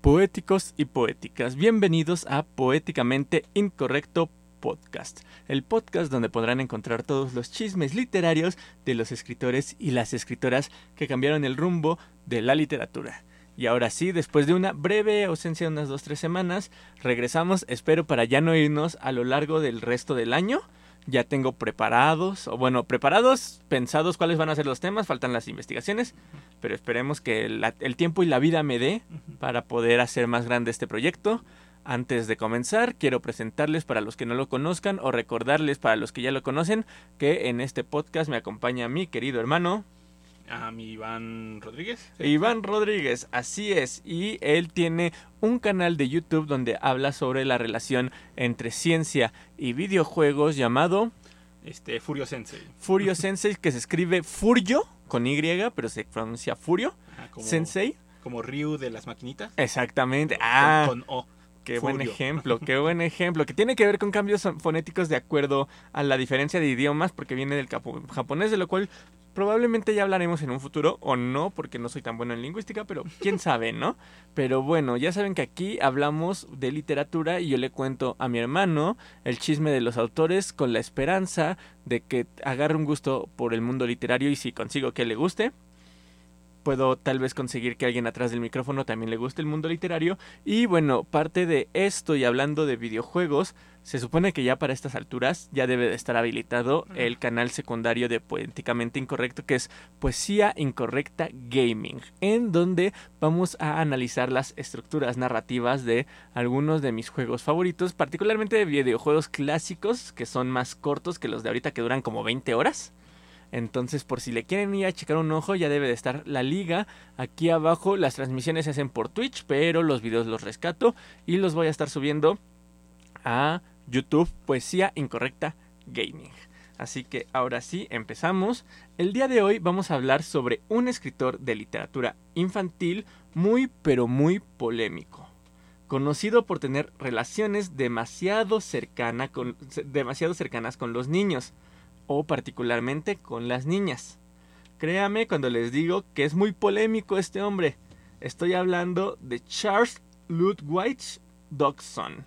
Poéticos y poéticas, bienvenidos a Poéticamente Incorrecto Podcast, el podcast donde podrán encontrar todos los chismes literarios de los escritores y las escritoras que cambiaron el rumbo de la literatura. Y ahora sí, después de una breve ausencia de unas 2-3 semanas, regresamos, espero para ya no irnos a lo largo del resto del año. Ya tengo preparados, o bueno, preparados, pensados cuáles van a ser los temas, faltan las investigaciones, pero esperemos que el, el tiempo y la vida me dé para poder hacer más grande este proyecto. Antes de comenzar, quiero presentarles para los que no lo conozcan o recordarles para los que ya lo conocen que en este podcast me acompaña mi querido hermano. A mi Iván Rodríguez. Iván Rodríguez, así es. Y él tiene un canal de YouTube donde habla sobre la relación entre ciencia y videojuegos llamado Este, Furio Sensei. Furio Sensei, que se escribe Furio con Y, pero se pronuncia Furio Ajá, como, Sensei. Como Ryu de las maquinitas. Exactamente. con- Ah, Con, O. Qué buen ejemplo, qué buen ejemplo. Que tiene que ver con cambios fonéticos de acuerdo a la diferencia de idiomas, porque viene del japonés, de lo cual probablemente ya hablaremos en un futuro, o no, porque no soy tan bueno en lingüística, pero quién sabe, ¿no? Pero bueno, ya saben que aquí hablamos de literatura y yo le cuento a mi hermano el chisme de los autores con la esperanza de que agarre un gusto por el mundo literario y si consigo que le guste. Puedo tal vez conseguir que alguien atrás del micrófono también le guste el mundo literario y bueno, parte de esto y hablando de videojuegos, se supone que ya para estas alturas ya debe de estar habilitado el canal secundario de Poéticamente Incorrecto, que es Poesía Incorrecta Gaming, en donde vamos a analizar las estructuras narrativas de algunos de mis juegos favoritos, particularmente de videojuegos clásicos, que son más cortos que los de ahorita que duran como 20 horas. Entonces, por si le quieren ir a checar un ojo, ya debe de estar la liga. Aquí abajo las transmisiones se hacen por Twitch, pero los videos los rescato y los voy a estar subiendo a YouTube Poesía Incorrecta Gaming. Así que ahora sí, empezamos. El día de hoy vamos a hablar sobre un escritor de literatura infantil muy pero muy polémico. Conocido por tener relaciones demasiado, con, demasiado cercanas con los niños o particularmente con las niñas. Créame cuando les digo que es muy polémico este hombre. Estoy hablando de Charles Ludwig Dodgson,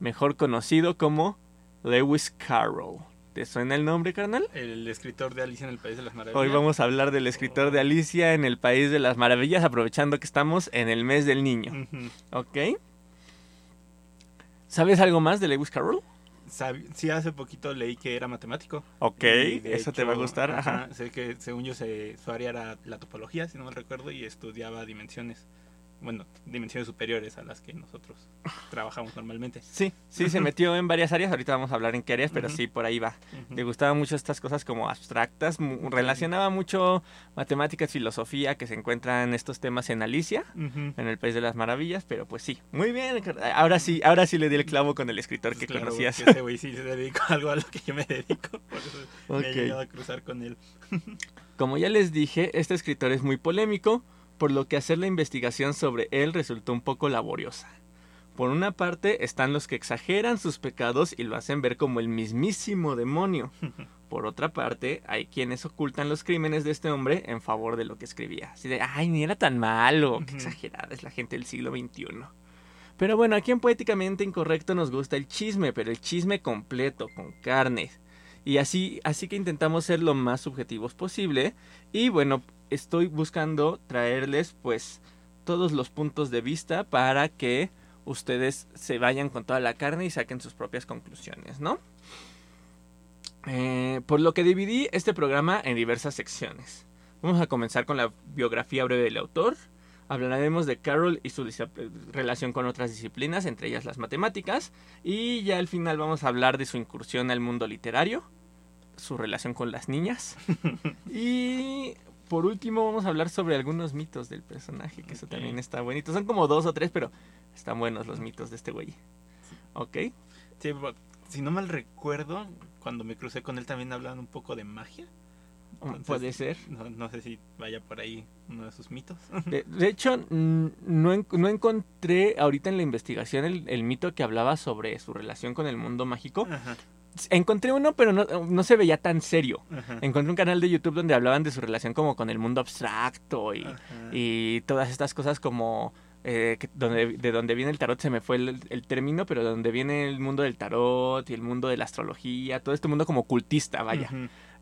mejor conocido como Lewis Carroll. ¿Te suena el nombre, carnal? El escritor de Alicia en el País de las Maravillas. Hoy vamos a hablar del escritor de Alicia en el País de las Maravillas, aprovechando que estamos en el mes del niño. ¿Ok? ¿Sabes algo más de Lewis Carroll? Sí, hace poquito leí que era matemático. Ok, eso te va a gustar. Ajá. ajá, Sé que según yo se, su área era la topología, si no mal recuerdo, y estudiaba dimensiones. Bueno, dimensiones superiores a las que nosotros trabajamos normalmente. Sí, sí, se metió en varias áreas. Ahorita vamos a hablar en qué áreas, pero Ujú. sí, por ahí va. Ujú. Le gustaban mucho estas cosas como abstractas. Relacionaba mucho matemáticas, filosofía, que se encuentran estos temas en Alicia, en el País de las Maravillas, pero pues sí. Muy bien. Ahora sí, ahora sí le di el clavo con el escritor que Claro, conocías. porque ese güey sí se dedica a algo a lo que yo me dedico. Por eso me Ok. he llegado a cruzar con él. Como ya les dije, este escritor es muy polémico, por lo que hacer la investigación sobre él resultó un poco laboriosa. Por una parte están los que exageran sus pecados y lo hacen ver como el mismísimo demonio. Por otra parte, hay quienes ocultan los crímenes de este hombre en favor de lo que escribía. Así de, ay, ni era tan malo, qué exagerada es la gente del siglo XXI. Pero bueno, aquí en Poéticamente Incorrecto nos gusta el chisme, pero el chisme completo, con carne. Y así, así que intentamos ser lo más subjetivos posible. Y bueno, estoy buscando traerles pues todos los puntos de vista para que ustedes se vayan con toda la carne y saquen sus propias conclusiones, ¿no? Eh, por lo que dividí este programa en diversas secciones. Vamos a comenzar con la biografía breve del autor. Hablaremos de Carroll y su relación con otras disciplinas, entre ellas las matemáticas. Y ya al final vamos a hablar de su incursión al mundo literario, su relación con las niñas. y por último vamos a hablar sobre algunos mitos del personaje, que eso también está bonito. Son como dos o tres, pero están buenos los mitos de este güey. ¿Ok? Sí, si no mal recuerdo, cuando me crucé con él también hablaban un poco de magia. Entonces, Puede ser. No, no sé si vaya por ahí uno de sus mitos. De, de hecho, mm, no, no encontré ahorita en la investigación el, el mito que hablaba sobre su relación con el mundo mágico. Ajá, Encontré uno, pero no, no se veía tan serio. ajá, Encontré un canal de YouTube donde hablaban de su relación como con el mundo abstracto y, y todas estas cosas como eh, que- donde, de donde viene el tarot se me fue el, el término, pero de donde viene el mundo del tarot y el mundo de la astrología, todo este mundo como ocultista, vaya.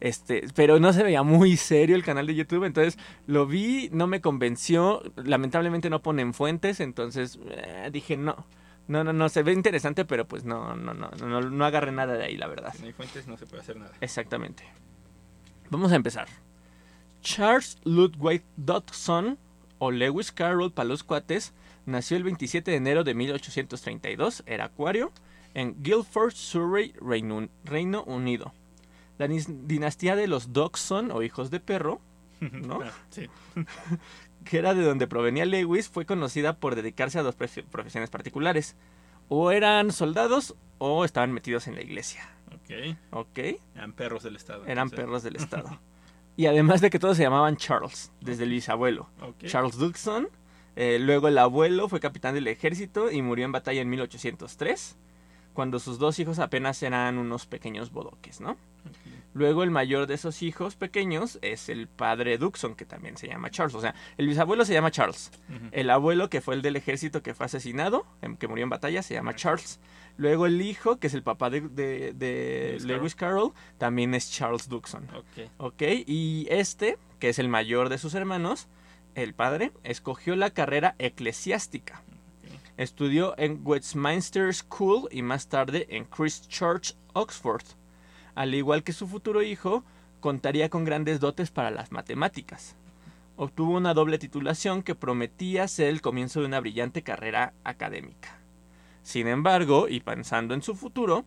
Este, pero no se veía muy serio el canal de YouTube, entonces lo vi, no me convenció, lamentablemente no ponen fuentes, entonces eh, dije no. No, no, no, se ve interesante, pero pues no, no, no, no, no agarré nada de ahí, la verdad. Si no hay fuentes no se puede hacer nada. Exactamente. Vamos a empezar. Charles Ludwig Dodson, o Lewis Carroll para los cuates, nació el 27 de enero de 1832, era acuario, en Guildford, Surrey, Reino, Reino Unido. La dinastía de los Dodson, o hijos de perro, ¿No? Sí. que era de donde provenía Lewis, fue conocida por dedicarse a dos profe- profesiones particulares. O eran soldados o estaban metidos en la iglesia. Ok. ¿Ok? Eran perros del Estado. Eran perros del Estado. Y además de que todos se llamaban Charles, desde el bisabuelo. Ok. Charles Dodson. eh, luego el abuelo fue capitán del ejército y murió en batalla en 1803, cuando sus dos hijos apenas eran unos pequeños bodoques, ¿no? Luego el mayor de esos hijos pequeños es el padre Dodson, que también se llama Charles. O sea, el bisabuelo se llama Charles. El abuelo, que fue el del ejército que fue asesinado, em, que murió en batalla, se llama Charles. Luego el hijo, que es el papá de, de- de Lewis Lewis Carroll, también es Charles Dodson. Ok. ¿Ok? Y este, que es el mayor de sus hermanos, el padre, escogió la carrera eclesiástica. Estudió en Westminster School y más tarde en Christ Church, Oxford. Al igual que su futuro hijo, contaría con grandes dotes para las matemáticas. Obtuvo una doble titulación que prometía ser el comienzo de una brillante carrera académica. Sin embargo, y pensando en su futuro,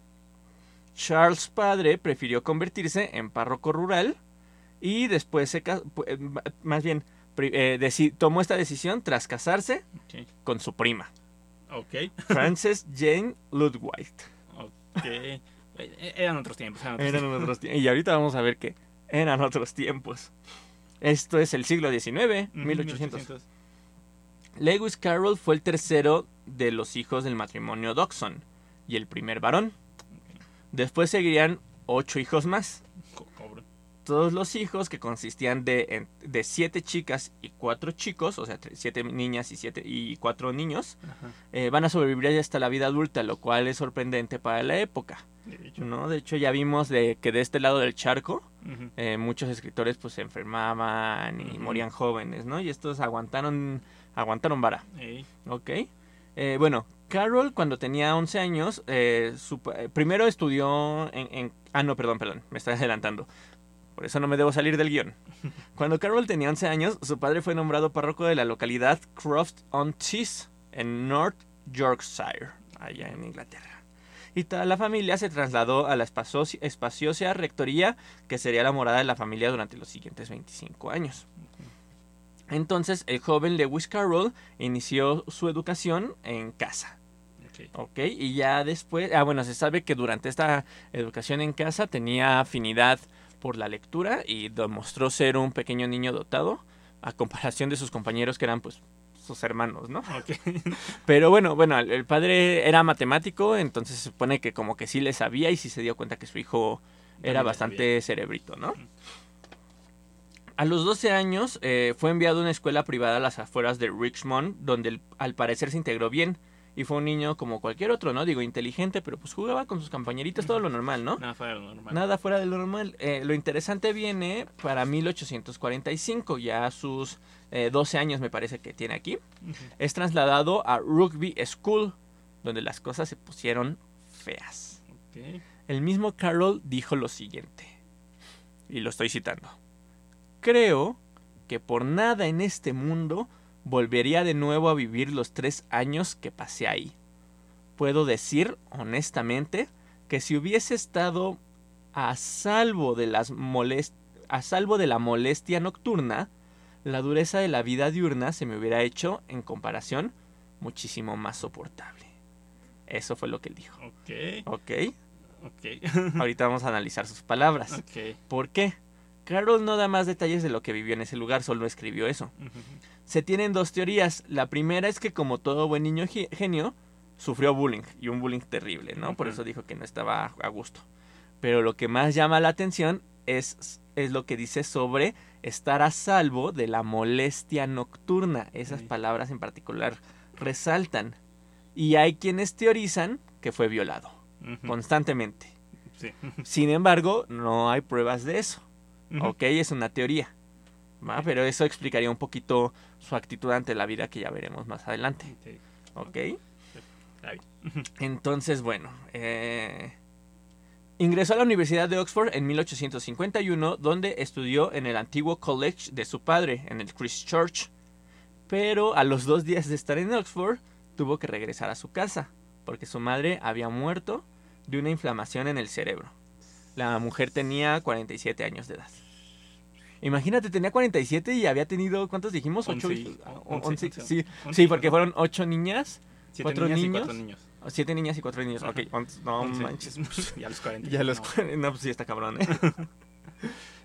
Charles padre prefirió convertirse en párroco rural y después se eh, más bien eh, tomó esta decisión tras casarse con su prima, Ok. Frances Jane Ludwig. Ok. Eran otros tiempos. Eran otros Eran otros tiempos. Y ahorita vamos a ver que eran otros tiempos. Esto es el siglo XIX, tiempos. Ujú, 1800. Lewis Carroll fue el tercero de los hijos del matrimonio Dodson y el primer varón. Después seguirían ocho hijos más. Todos los hijos, que consistían de, de siete chicas y cuatro chicos, o sea, siete niñas y, siete, y cuatro niños, eh, van a sobrevivir hasta la vida adulta, lo cual es sorprendente para la época. De hecho. ¿no? De hecho, ya vimos de que de este lado del charco, eh, muchos escritores pues se enfermaban y morían jóvenes, ¿no? Y estos aguantaron, aguantaron vara. Ey. ¿Ok? Eh, bueno, Carol cuando tenía 11 años, eh, su eh, primero estudió en, en- Ah, no, perdón, perdón, me estoy adelantando. Por eso no me debo salir del guion. Cuando Carol tenía 11 años, su padre fue nombrado párroco de la localidad Croft on Tees, en North Yorkshire, allá en Inglaterra. Y toda la familia se trasladó a la espacio- espaciosa rectoría, que sería la morada de la familia durante los siguientes 25 años. Entonces, el joven Lewis Carroll inició su educación en casa. Ok. ¿Ok? Y ya después, ah, bueno, se sabe que durante esta educación en casa tenía afinidad por la lectura y demostró ser un pequeño niño dotado a comparación de sus compañeros que eran pues sus hermanos, ¿no? Pero bueno, bueno, el padre era matemático, entonces se supone que como que sí le sabía y sí se dio cuenta que su hijo era También bastante cerebrito, ¿no? A los 12 años eh, fue enviado a una escuela privada a las afueras de Richmond, donde al parecer se integró bien. Y fue un niño como cualquier otro, ¿no? Digo, inteligente, pero pues jugaba con sus compañeritos, todo lo normal, ¿no? Nada fuera de lo normal. Nada fuera de lo normal. Eh, lo interesante viene para 1845, ya a sus eh, 12 años me parece que tiene aquí. Es trasladado a Rugby School, donde las cosas se pusieron feas. El mismo Carroll dijo lo siguiente, y lo estoy citando. Creo que por nada en este mundo volvería de nuevo a vivir los tres años que pasé ahí. Puedo decir, honestamente, que si hubiese estado a salvo de las a salvo de la molestia nocturna, la dureza de la vida diurna se me hubiera hecho, en comparación, muchísimo más soportable. Eso fue lo que él dijo. Ok. ¿Ok? Ok. Ahorita vamos a analizar sus palabras. ok. ¿Por qué? Carroll no da más detalles de lo que vivió en ese lugar, solo escribió eso. Se tienen dos teorías. La primera es que como todo buen niño ge- genio, sufrió bullying, y un bullying terrible, ¿no? Por eso dijo que no estaba a gusto. Pero lo que más llama la atención es, es lo que dice sobre estar a salvo de la molestia nocturna. Esas Sí. palabras en particular resaltan. Y hay quienes teorizan que fue violado constantemente. Sí. Sin embargo, no hay pruebas de eso. Ok, es una teoría. ¿Va? Pero eso explicaría un poquito su actitud ante la vida que ya veremos más adelante. Sí, Ok. Entonces, bueno. eh, ingresó a la Universidad de Oxford en 1851, donde estudió en el antiguo college de su padre, en el Christ Church. Pero a los dos días de estar en Oxford, tuvo que regresar a su casa, porque su madre había muerto de una inflamación en el cerebro. La mujer tenía 47 años de edad. Imagínate, tenía 47 y había tenido, ¿cuántos dijimos? ¿Ocho? Once y- hijos? Sí, sí, porque fueron ocho niñas, Siete ¿Cuatro niñas y niños? cuatro niños. siete niñas y cuatro niños. Ajá. Ok, no manches. Ya los 40. Ya los no. cuarenta- no, pues sí está cabrón, ¿eh?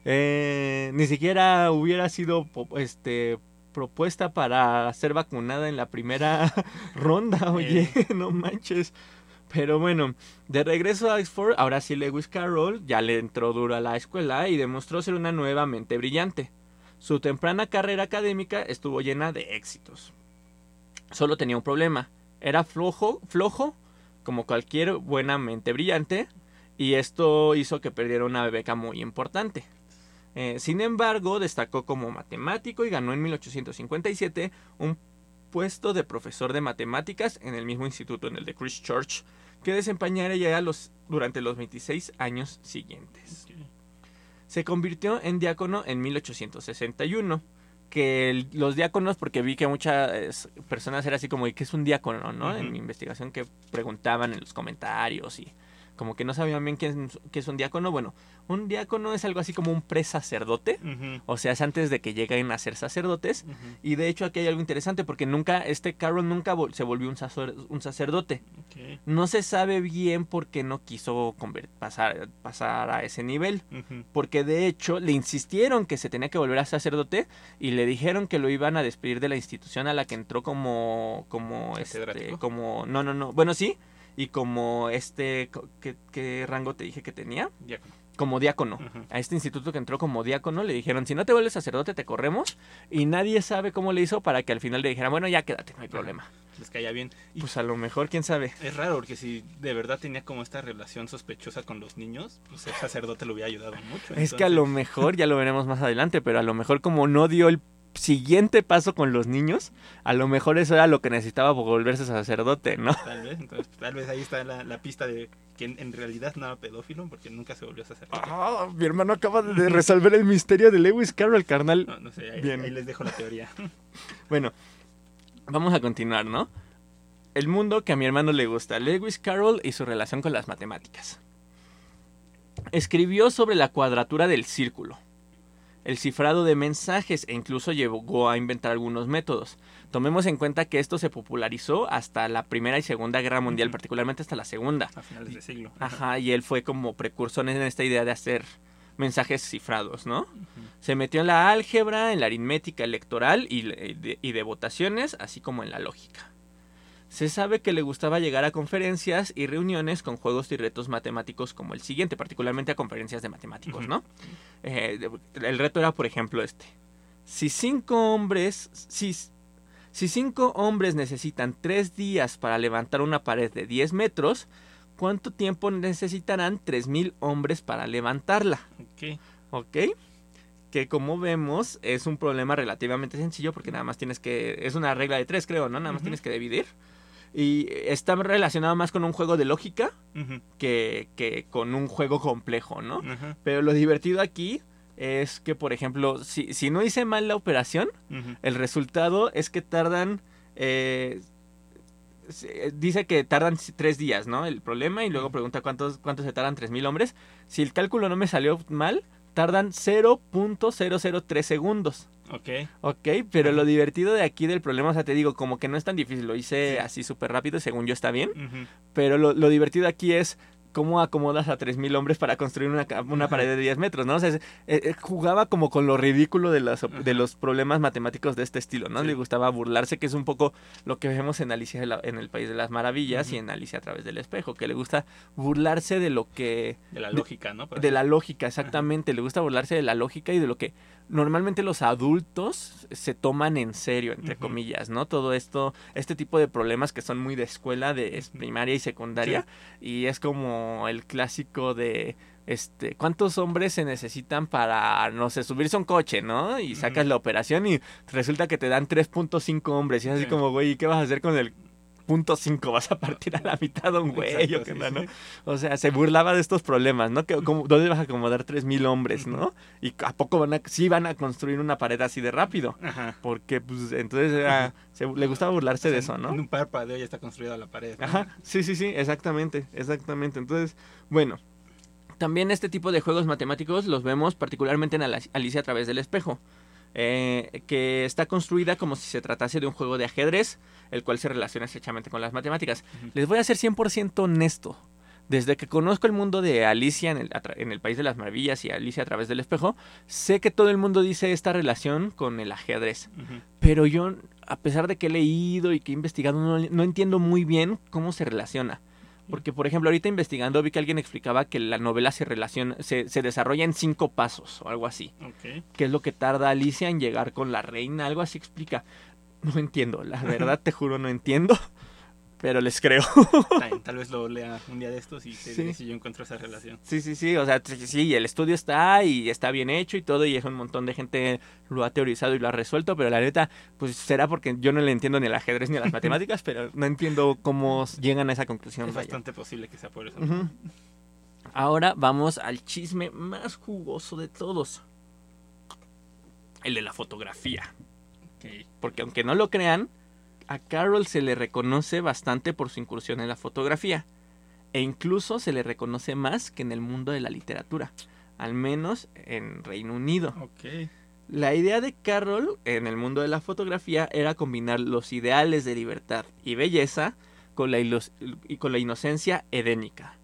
Eh, ni siquiera hubiera sido este propuesta para ser vacunada en la primera ronda, oye, no manches. Pero bueno, de regreso a Oxford, ahora sí Lewis Carroll ya le entró duro a la escuela y demostró ser una nueva mente brillante. Su temprana carrera académica estuvo llena de éxitos. Solo tenía un problema, era flojo, flojo, como cualquier buena mente brillante, y esto hizo que perdiera una beca muy importante. Eh, sin embargo, destacó como matemático y ganó en 1857 un puesto de profesor de matemáticas en el mismo instituto, en el de Christchurch, que desempeñaría los, durante los 26 años siguientes. Se convirtió en diácono en 1861. Que el- los diáconos, porque vi que muchas personas era así como, ¿y qué es un diácono? ¿no? En mi investigación que preguntaban en los comentarios y como que no sabían bien qué es, qué es un diácono. Bueno, un diácono es algo así como un presacerdote. O sea, es antes de que lleguen a ser sacerdotes. Y de hecho aquí hay algo interesante porque nunca, este Carroll nunca vol- se volvió un, sacer- un sacerdote. No se sabe bien por qué no quiso pasar, pasar a ese nivel. Porque de hecho le insistieron que se tenía que volver a sacerdote y le dijeron que lo iban a despedir de la institución a la que entró como como este como no no no bueno sí y como este ¿qué, qué rango te dije que tenía Diácono. como diácono a este instituto que entró como diácono le dijeron si no te vuelves sacerdote te corremos y nadie sabe cómo le hizo para que al final le dijeran bueno ya quédate no hay problema Les caía bien. Y pues a lo mejor quién sabe es raro porque si de verdad tenía como esta relación sospechosa con los niños, pues el sacerdote le hubiera ayudado mucho. Es que a lo mejor, ya lo veremos más adelante, pero a lo mejor como no dio el siguiente paso con los niños, a lo mejor eso era lo que necesitaba por volverse sacerdote, ¿no? Tal vez, entonces tal vez ahí está la, la pista de que en, en realidad no era pedófilo porque nunca se volvió sacerdote. Ah, mi hermano acaba de resolver el misterio de Lewis Carroll, carnal. No, no sé, ahí, Bien. ahí les dejo la teoría. Bueno, vamos a continuar, ¿no? El mundo que a mi hermano le gusta, Lewis Carroll y su relación con las matemáticas. Escribió sobre la cuadratura del círculo, el cifrado de mensajes e incluso llegó a inventar algunos métodos. Tomemos en cuenta que esto se popularizó hasta la Primera y Segunda Guerra Mundial, particularmente hasta la Segunda. A finales de siglo. Ajá, y él fue como precursor en esta idea de hacer mensajes cifrados, ¿no? Se metió en la álgebra, en la aritmética electoral y de, y de votaciones, así como en la lógica. Se sabe que le gustaba llegar a conferencias y reuniones con juegos y retos matemáticos como el siguiente, particularmente a conferencias de matemáticos, ¿no? Eh, el reto era, por ejemplo, este. Si cinco hombres, si, si cinco hombres necesitan tres días para levantar una pared de 10 metros, ¿cuánto tiempo necesitarán 3.000 hombres para levantarla? Ok. ¿Ok? Que como vemos es un problema relativamente sencillo porque nada más tienes que... Es una regla de tres, creo, ¿no? Nada más tienes que dividir. Y está relacionado más con un juego de lógica que, que con un juego complejo, ¿no? Pero lo divertido aquí es que, por ejemplo, si, si no hice mal la operación, el resultado es que tardan... eh, se- dice que tardan tres días, ¿no? El problema y luego pregunta cuántos, cuántos se tardan 3.000 hombres. Si el cálculo no me salió mal, tardan 0.003 segundos. Ok. Ok, pero lo divertido de aquí del problema, o sea, te digo, como que no es tan difícil, lo hice Sí. así súper rápido, según yo está bien, pero lo, lo divertido aquí es, cómo acomodas a 3.000 hombres para construir una, pared de 10 metros, ¿no? O sea, es- eh, eh, jugaba como con lo ridículo de, las, de los problemas matemáticos de este estilo, ¿no? Sí. Le gustaba burlarse, que es un poco lo que vemos en Alicia en el País de las Maravillas y en Alicia a través del espejo, que le gusta burlarse de lo que... De la de- lógica, ¿no? De la lógica, exactamente. Le gusta burlarse de la lógica y de lo que normalmente los adultos se toman en serio, entre comillas, ¿no? Todo esto, este tipo de problemas que son muy de escuela, de es- primaria y secundaria. Y es como el clásico de, este, ¿cuántos hombres se necesitan para, no sé, subirse a un coche, ¿no? Y sacas la operación y resulta que te dan 3.5 hombres. Y es así Sí. como, güey, ¿y qué vas a hacer con el punto 5? ¿Vas a partir a la mitad un güey o qué sí, no? sí. O sea, se burlaba de estos problemas, ¿no? Que, como, ¿Dónde vas a acomodar 3.000 hombres, no? Y a poco van a, sí van a construir una pared así de rápido. Ajá. Porque, pues, entonces era- se- le gustaba burlarse de eso, ¿no? En un párpadeo ya está construida la pared. ¿no? Ajá, sí, sí, sí, exactamente, exactamente. Entonces, bueno, también este tipo de juegos matemáticos los vemos particularmente en Alicia a través del espejo, eh, que está construida como si se tratase de un juego de ajedrez, el cual se relaciona estrechamente con las matemáticas. Les voy a ser 100% honesto. Desde que conozco el mundo de Alicia en el, en País de las Maravillas y Alicia a través del espejo, sé que todo el mundo dice esta relación con el ajedrez. Pero yo, a pesar de que he leído y que he investigado, no, no entiendo muy bien cómo se relaciona. Porque, por ejemplo, ahorita investigando vi que alguien explicaba que la novela se relaciona, se, se desarrolla en cinco pasos o algo así. Ok. Que es lo que tarda Alicia en llegar con la reina, algo así explica. No entiendo, la verdad te juro no entiendo, pero les creo. Tal, tal vez lo lea un día de estos y te Sí. diré si yo encuentro esa relación. Sí, sí, sí, o sea, sí, el estudio está y está bien hecho y todo, y es un montón de gente lo ha teorizado y lo ha resuelto, pero la neta, pues será porque yo no le entiendo ni al ajedrez ni las matemáticas, pero no entiendo cómo llegan a esa conclusión. Es vaya. bastante posible que sea por eso. Ahora vamos al chisme más jugoso de todos. El de la fotografía. Porque aunque no lo crean, a Carol se le reconoce bastante por su incursión en la fotografía. E incluso se le reconoce más que en el mundo de la literatura. Al menos en Reino Unido. La idea de Carroll en el mundo de la fotografía era combinar los ideales de libertad y belleza con la, y con la inocencia edénica,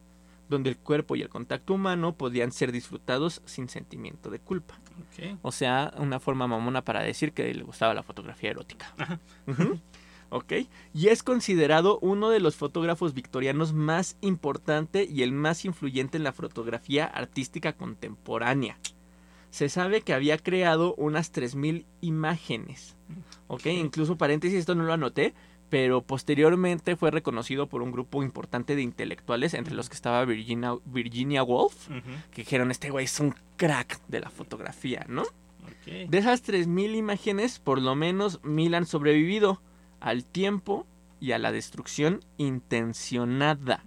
donde el cuerpo y el contacto humano podían ser disfrutados sin sentimiento de culpa. O sea, una forma mamona para decir que le gustaba la fotografía erótica. Ajá. Ok. Y es considerado uno de los fotógrafos victorianos más importante y el más influyente en la fotografía artística contemporánea. Se sabe que había creado unas 3.000 imágenes. Ok, Ok. incluso paréntesis, esto no lo anoté, pero posteriormente fue reconocido por un grupo importante de intelectuales, entre los que estaba Virginia, Virginia Woolf, Ujú. que dijeron, este güey es un crack de la fotografía, ¿no? Ok. De esas 3.000 imágenes, por lo menos 1.000 han sobrevivido al tiempo y a la destrucción intencionada.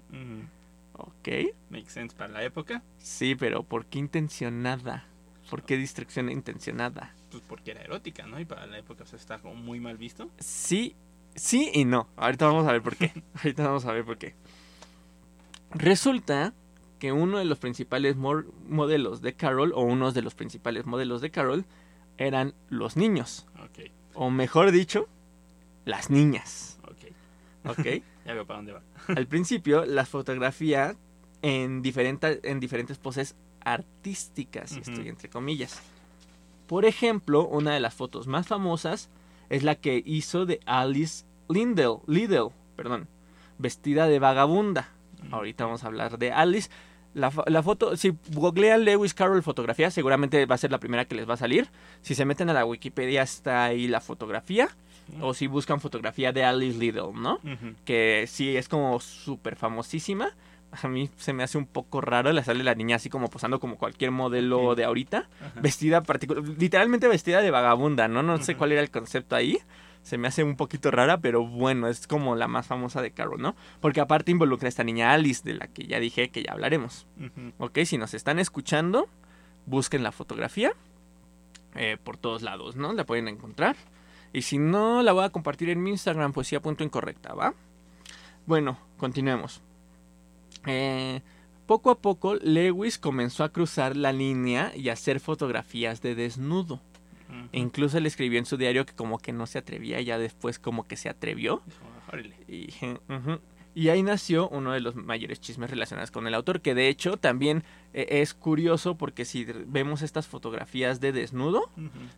¿Ok? Makes sense para la época. Sí, pero ¿por qué intencionada? ¿Por qué destrucción intencionada? Pues porque era erótica, ¿no? Y para la época pues, está como muy mal visto. Sí, sí y no. Ahorita vamos a ver por qué. Ahorita vamos a ver por qué. Resulta que uno de los principales modelos de Carol, o unos de los principales modelos de Carol, eran los niños. Ok. O mejor dicho, las niñas. Ok. ¿Ok? Ya veo para dónde va. Al principio las fotografía en, diferente- en diferentes poses artísticas, Ujú. estoy entre comillas. Por ejemplo, una de las fotos más famosas es la que hizo de Alice Lindell, Liddell, perdón, vestida de vagabunda. Ahorita vamos a hablar de Alice. La, la foto, si googlean Lewis Carroll fotografía, seguramente va a ser la primera que les va a salir. Si se meten a la Wikipedia está ahí la fotografía. O si buscan fotografía de Alice Liddell, ¿no? Que sí es como súper famosísima. A mí se me hace un poco raro, le sale la niña así como posando como cualquier modelo de ahorita, Ajá. vestida particular, literalmente vestida de vagabunda, ¿no? No sé cuál era el concepto ahí. Se me hace un poquito rara, pero bueno, es como la más famosa de Carol, ¿no? Porque aparte involucra a esta niña Alice, de la que ya dije que ya hablaremos. ¿Ok? Si nos están escuchando, busquen la fotografía eh, por todos lados, ¿no? La pueden encontrar. Y si no, la voy a compartir en mi Instagram, poesía punto incorrecta, ¿va? Bueno, continuemos. Eh, poco a poco, Lewis comenzó a cruzar la línea y a hacer fotografías de desnudo. E incluso él escribió en su diario que como que no se atrevía, ya después como que se atrevió. Y. Y ahí nació uno de los mayores chismes relacionados con el autor, que de hecho también eh, es curioso porque si vemos estas fotografías de desnudo,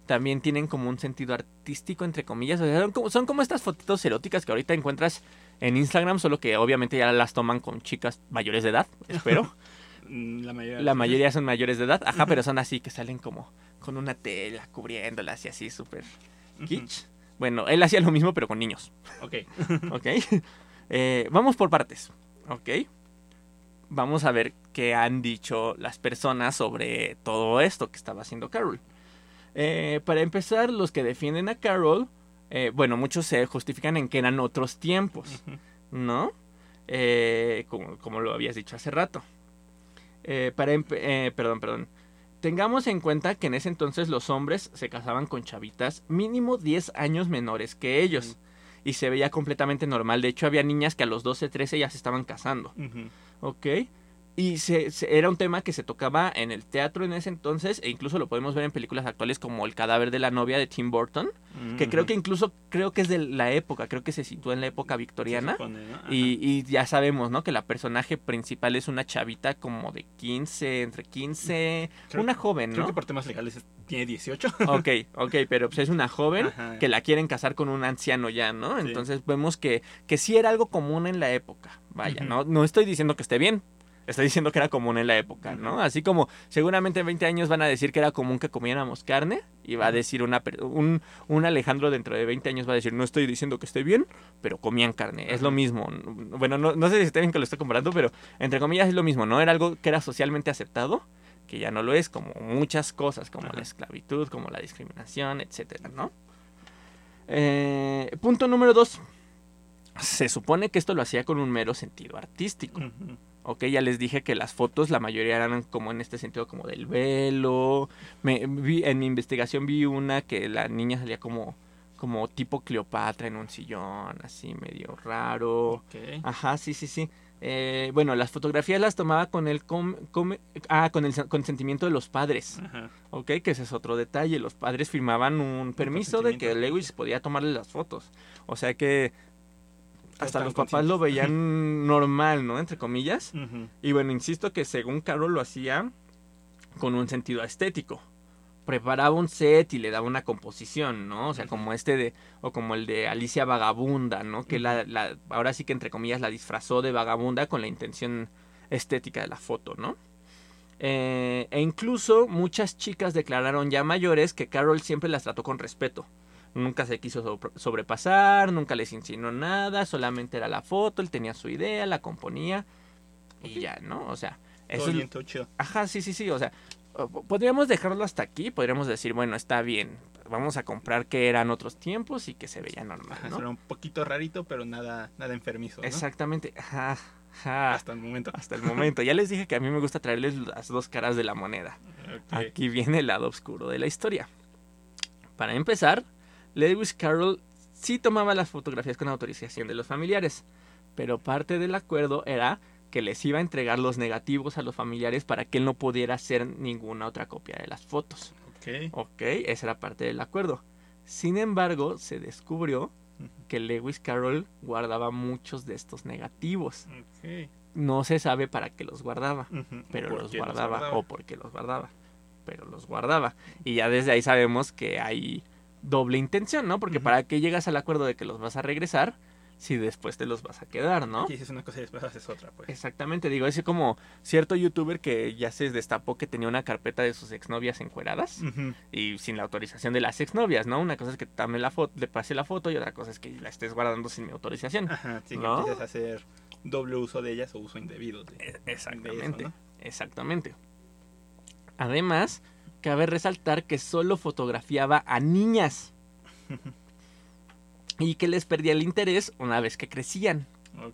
también tienen como un sentido artístico, entre comillas. O sea, son como, son como estas fotitos eróticas que ahorita encuentras en Instagram, solo que obviamente ya las toman con chicas mayores de edad, espero. Mm, La mayoría. La mayoría son mayores de edad, ajá, pero son así que salen como con una tela cubriéndolas y así súper kitsch. Bueno, él hacía lo mismo pero con niños. Ok. ¿ok? Eh, vamos por partes, ¿ok? Vamos a ver qué han dicho las personas sobre todo esto que estaba haciendo Carol. Eh, para empezar, los que defienden a Carol, eh, bueno, muchos se justifican en que eran otros tiempos. ¿no? Eh, como, como lo habías dicho hace rato. Eh, para eh, perdón, perdón. Tengamos en cuenta que en ese entonces los hombres se casaban con chavitas mínimo 10 años menores que ellos. Y se veía completamente normal. De hecho, había niñas que a los 12, 13 ya se estaban casando. ¿Ok? Y se, se- era un tema que se tocaba en el teatro en ese entonces. E incluso lo podemos ver en películas actuales como El cadáver de la novia de Tim Burton. Que creo que Ujú. incluso creo que es de la época. Creo que se sitúa en la época victoriana. supone, ¿no? Ajá. Y, y ya sabemos, ¿no? Que la personaje principal es una chavita como de 15, entre 15, Creo- una joven, Creo ¿no? que por temas legales es- tiene 18. Ok, ok, pero pues es una joven Ajá. que la quieren casar con un anciano ya, ¿no? Sí. Entonces vemos que, que sí era algo común en la época. Vaya, no, no estoy diciendo que esté bien. Estoy diciendo que era común en la época, ¿no? Así como seguramente en 20 años van a decir que era común que comiéramos carne y va a decir una, un, un Alejandro dentro de 20 años va a decir, no estoy diciendo que esté bien, pero comían carne. Es lo mismo. Bueno, no, no sé si está bien que lo estoy comparando, pero entre comillas es lo mismo, ¿no? Era algo que era socialmente aceptado, que ya no lo es, como muchas cosas, como Ajá. la esclavitud, como la discriminación, etcétera, ¿no? Eh, punto número dos. Se supone que esto lo hacía con un mero sentido artístico. Ok, ya les dije que las fotos, la mayoría eran como en este sentido, como del velo. Me, vi- en mi investigación vi una que la niña salía como, como tipo Cleopatra en un sillón, así medio raro. Ok. Ajá, sí, sí, sí. Eh, bueno, las fotografías las tomaba con el, com- com- ah, con el sen- consentimiento de los padres. Ajá. Ok, que ese es otro detalle. Los padres firmaban un permiso de que. Lewis podía tomarle las fotos. O sea que hasta los papás lo veían normal, ¿no? Entre comillas. Y bueno, insisto que según Carol lo hacía con un sentido estético. Preparaba un set y le daba una composición, ¿no? O sea, como este de, o como el de Alicia Vagabunda, ¿no? Que la, la- ahora sí que entre comillas la disfrazó de vagabunda con la intención estética de la foto, ¿no? Eh, e incluso muchas chicas declararon ya mayores que Carol siempre las trató con respeto. Nunca se quiso sobre- sobrepasar, nunca les insinuó nada, solamente era la foto, él tenía su idea, la componía y ya, ¿no? O sea, eso Todo es- bien, todo chido. Ajá, sí, sí, sí, o sea, podríamos dejarlo hasta aquí, podríamos decir, bueno, está bien, vamos a comprar que eran otros tiempos y que se veía normal, ¿no? Era un poquito rarito, pero nada, nada enfermizo. ¿no? Exactamente, ajá, ajá, Hasta el momento. hasta el momento. Ya les dije que a mí me gusta traerles las dos caras de la moneda. Aquí viene el lado oscuro de la historia. Para empezar, Lewis Carroll sí tomaba las fotografías con autorización de los familiares, pero parte del acuerdo era que les iba a entregar los negativos a los familiares para que él no pudiera hacer ninguna otra copia de las fotos. Ok. Ok, esa era parte del acuerdo. Sin embargo, se descubrió que Lewis Carroll guardaba muchos de estos negativos. Ok. No se sabe para qué los guardaba pero ¿Por los qué guardaba, o porque los guardaba, pero los guardaba. Y ya desde ahí sabemos que hay doble intención, ¿no? Porque para qué llegas al acuerdo de que los vas a regresar si después te los vas a quedar, ¿no? Aquí dices una cosa y después haces otra, pues. Exactamente, digo, es como cierto youtuber que ya se destapó que tenía una carpeta de sus exnovias encueradas Ujú. y sin la autorización de las exnovias, ¿no? Una cosa es que te tome la foto, le pase la foto y otra cosa es que la estés guardando sin mi autorización. Ajá, sí, que ¿No? empiezas a hacer doble uso de ellas o uso indebido. de- de Exactamente. eso, ¿no? Exactamente. Además, cabe resaltar que solo fotografiaba a niñas y que les perdía el interés una vez que crecían.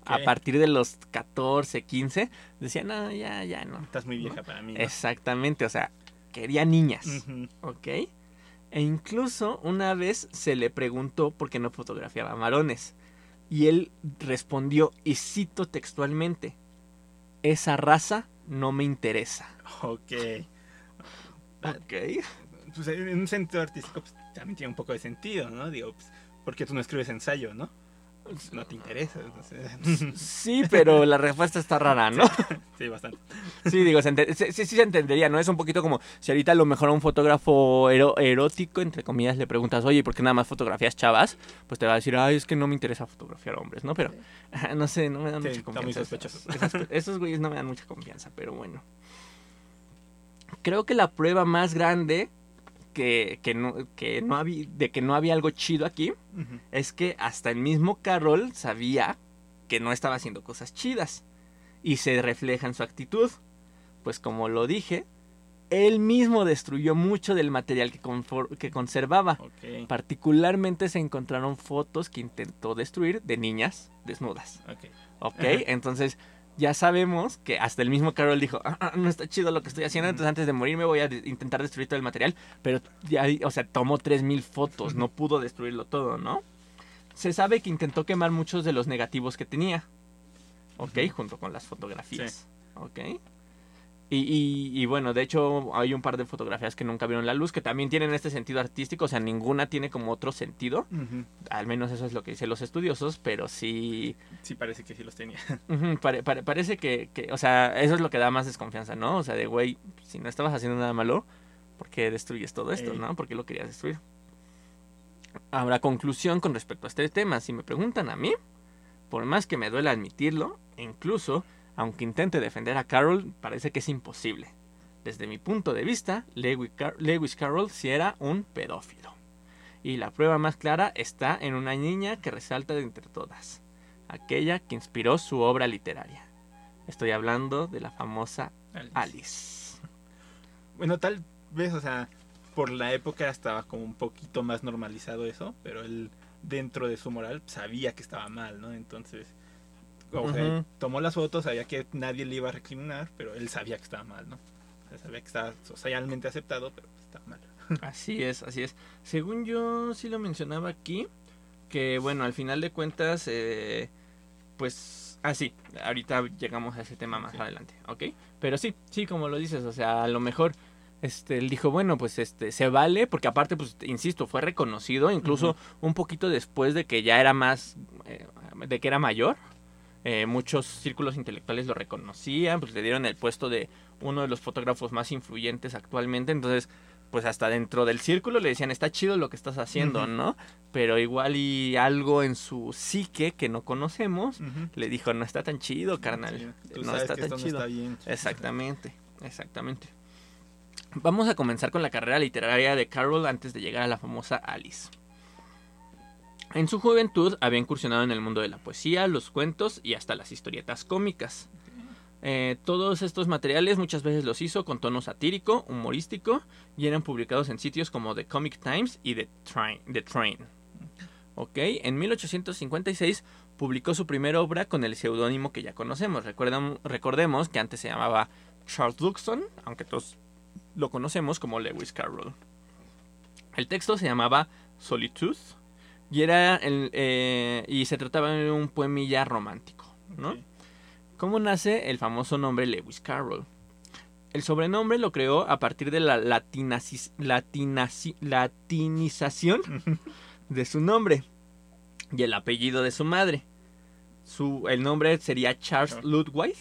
A partir de los 14, 15, decían, no, ya, ya no. Estás muy vieja para mí. ¿no? Exactamente, o sea, quería niñas, Ujú. ¿ok? E incluso una vez se le preguntó por qué no fotografiaba varones. Y él respondió, y cito textualmente, esa raza no me interesa. Ok. Ok. Pues en un sentido artístico pues, también tiene un poco de sentido, ¿no? Digo, pues, ¿por qué tú no escribes ensayo, no? no te interesa. no sé. Sí, pero la respuesta está rara, ¿no? Sí, bastante. Sí, digo, se sí, sí, se entendería, ¿no? Es un poquito como si ahorita a lo mejor a un fotógrafo ero- erótico, entre comillas, le preguntas, oye, ¿por qué nada más fotografías chavas? Pues te va a decir, ay, es que no me interesa fotografiar hombres, ¿no? Pero, no sé, no me dan Sí, mucha está muy confianza. sospechoso. Esas- esas- esos güeyes no me dan mucha confianza, pero bueno. Creo que la prueba más grande que, que no, que no había, de que no había algo chido aquí es que hasta el mismo Carroll sabía que no estaba haciendo cosas chidas. Y se refleja en su actitud. Pues como lo dije, él mismo destruyó mucho del material que, que conservaba. Particularmente se encontraron fotos que intentó destruir de niñas desnudas. ok. ¿Ok? Ajá. Entonces ya sabemos que hasta el mismo Carroll dijo, "Ah, ah, no está chido lo que estoy haciendo, entonces antes de morirme voy a intentar destruir todo el material. Pero ya, o sea, tomó 3.000 fotos, no pudo destruirlo todo, ¿no? Se sabe que intentó quemar muchos de los negativos que tenía. ¿Ok? Junto con las fotografías. ¿Ok? Y, y- y bueno, de hecho hay un par de fotografías que nunca vieron la luz, que también tienen este sentido artístico, o sea, ninguna tiene como otro sentido. Al menos eso es lo que dicen los estudiosos, pero sí... Sí, parece que sí los tenía. Ujú, pare- pare- parece que, que, o sea, eso es lo que da más desconfianza, ¿no? O sea, de, güey, si no estabas haciendo nada malo, ¿por qué destruyes todo esto, Ey. no? ¿Por qué lo querías destruir? Ahora, conclusión con respecto a este tema. Si me preguntan a mí, por más que me duela admitirlo, incluso, aunque intente defender a Carroll, parece que es imposible. Desde mi punto de vista, Lewis, Car- Lewis Carroll sí era un pedófilo. Y la prueba más clara está en una niña que resalta de entre todas aquella que inspiró su obra literaria. Estoy hablando de la famosa Alice. Alice. Bueno, tal vez, o sea, por la época estaba como un poquito más normalizado eso, pero él dentro de su moral sabía que estaba mal, ¿no? Entonces, o sea, Ujú. tomó las fotos, sabía que nadie le iba a recriminar, pero él sabía que estaba mal, ¿no? O sea, sabía que estaba socialmente aceptado, pero estaba mal. Así es, así es. Según yo sí lo mencionaba aquí, que bueno, al final de cuentas, eh, pues, así, ahorita llegamos a ese tema más Sí. adelante, ¿ok? Pero sí, sí, como lo dices, o sea, a lo mejor, este, él dijo, bueno, pues, este, se vale, porque aparte, pues, insisto, fue reconocido, incluso un poquito después de que ya era más, eh, de que era mayor. Eh, muchos círculos intelectuales lo reconocían, pues le dieron el puesto de uno de los fotógrafos más influyentes actualmente, entonces pues hasta dentro del círculo le decían, está chido lo que estás haciendo. ¿no? Pero igual y algo en su psique que no conocemos le dijo, no está tan chido, carnal. Sí, tú no sabes está que tan esto no chido. está bien. Exactamente, exactamente. Vamos a comenzar con la carrera literaria de Carroll antes de llegar a la famosa Alice. En su juventud había incursionado en el mundo de la poesía, los cuentos y hasta las historietas cómicas. Eh, todos estos materiales muchas veces los hizo con tono satírico, humorístico y eran publicados en sitios como The Comic Times y The Train. The Train. Ok, en 1856 publicó su primera obra con el seudónimo que ya conocemos. Recordemos que antes se llamaba Charles Luxon, aunque todos lo conocemos como Lewis Carroll. El texto se llamaba Solitude y era el, eh, y se trataba de un poemilla romántico, ¿no? ¿Cómo nace el famoso nombre Lewis Carroll? El sobrenombre lo creó a partir de la latinización de su nombre y el apellido de su madre. Su, el nombre sería Charles. Ludwig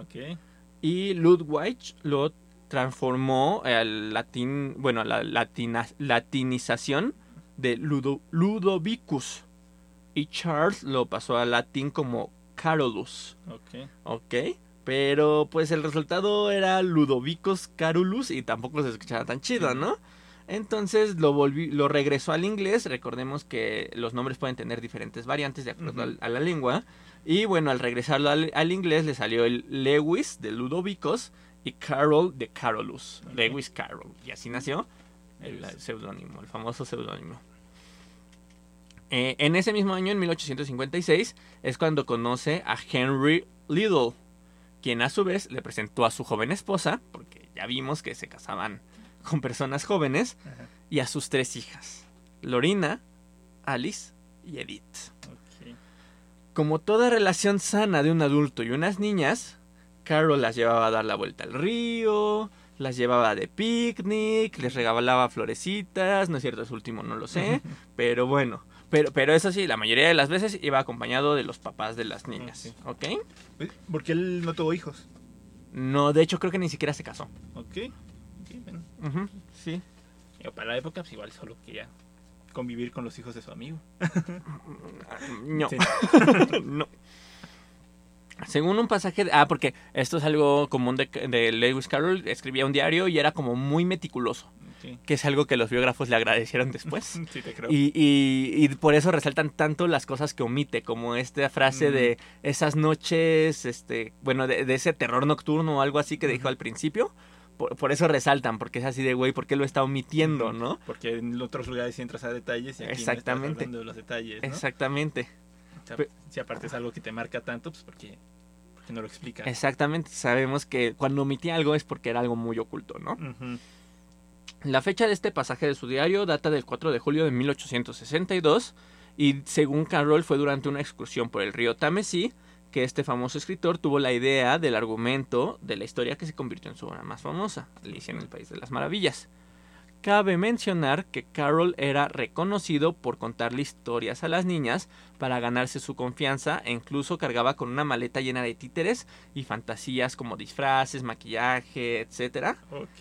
Ok. y Ludwig lo transformó al latín, bueno, a la latina- latinización de Ludo- Ludovicus y Charles lo pasó al latín como Carolus. Ok. Ok. Pero pues el resultado era Ludovicus Carolus y tampoco se escuchaba tan chido, ¿no? Entonces lo volví, lo regresó al inglés. Recordemos que los nombres pueden tener diferentes variantes de acuerdo a la lengua. Y bueno, al regresarlo al, al inglés le salió el Lewis de Ludovicus y Carol de Carolus. Lewis Carroll. Y así nació el seudónimo, el famoso seudónimo. Eh, en ese mismo año, en 1856, es cuando conoce a Henry Liddell, quien a su vez le presentó a su joven esposa, porque ya vimos que se casaban con personas jóvenes, Ajá. y a sus tres hijas, Lorina, Alice y Edith. Como toda relación sana de un adulto y unas niñas, Carol las llevaba a dar la vuelta al río, las llevaba de picnic, les regalaba florecitas, no es cierto, es último, no lo sé, pero bueno. Pero, pero eso sí, la mayoría de las veces iba acompañado de los papás de las niñas. ¿Ok? Porque él no tuvo hijos. No, de hecho creo que ni siquiera se casó. Ok. Ok, bueno. Sí. Para la época, pues igual solo quería convivir con los hijos de su amigo. No. No. Según un pasaje, ah, porque esto es algo común de, de Lewis Carroll, escribía un diario y era como muy meticuloso, que es algo que los biógrafos le agradecieron después. Sí, te creo. Y, y- y por eso resaltan tanto las cosas que omite, como esta frase Mm. de esas noches, este, bueno, de, de ese terror nocturno o algo así que dijo al principio. Por, por eso resaltan, porque es así de, güey, ¿por qué lo está omitiendo, no? Porque en otros lugares sí entras a detalles y aquí Exactamente. no estás hablando de los detalles, ¿no? Exactamente. O sea, Pe- si aparte es algo que te marca tanto, pues porque, porque no lo explica. Exactamente. Sabemos que cuando omitía algo es porque era algo muy oculto, ¿no? La fecha de este pasaje de su diario data del 4 de julio de 1862 y según Carroll fue durante una excursión por el río Tennessee que este famoso escritor tuvo la idea del argumento de la historia que se convirtió en su obra más famosa, Alicia en el País de las Maravillas. Cabe mencionar que Carroll era reconocido por contarle historias a las niñas para ganarse su confianza e incluso cargaba con una maleta llena de títeres y fantasías como disfraces, maquillaje, etcétera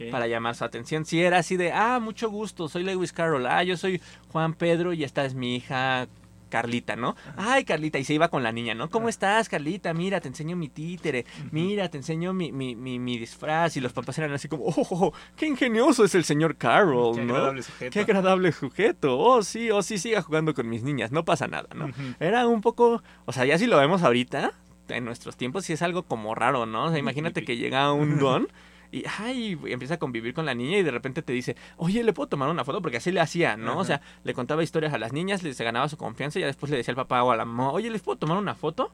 para llamar su atención. Si era así de, ah, mucho gusto, soy Lewis Carroll, ah, yo soy Juan Pedro y esta es mi hija Carlita, ¿no? Ay, Carlita, y se iba con la niña, ¿no? ¿Cómo estás, Carlita? Mira, te enseño mi títere, mira, te enseño mi, mi, mi, mi disfraz. Y los papás eran así como, oh, oh, oh, qué ingenioso es el señor Carroll, Qué ¿no? agradable sujeto. Qué agradable sujeto. Oh, sí, oh, sí, siga jugando con mis niñas, no pasa nada, ¿no? Era un poco, o sea, ya si lo vemos ahorita, en nuestros tiempos, sí es algo como raro, ¿no? O sea, imagínate que llega un don y, ay, empieza a convivir con la niña y de repente te dice, oye, ¿le puedo tomar una foto? Porque así le hacía, ¿no? O sea, le contaba historias a las niñas, les ganaba su confianza y ya después le decía al papá o a la mamá, oye, ¿les puedo tomar una foto?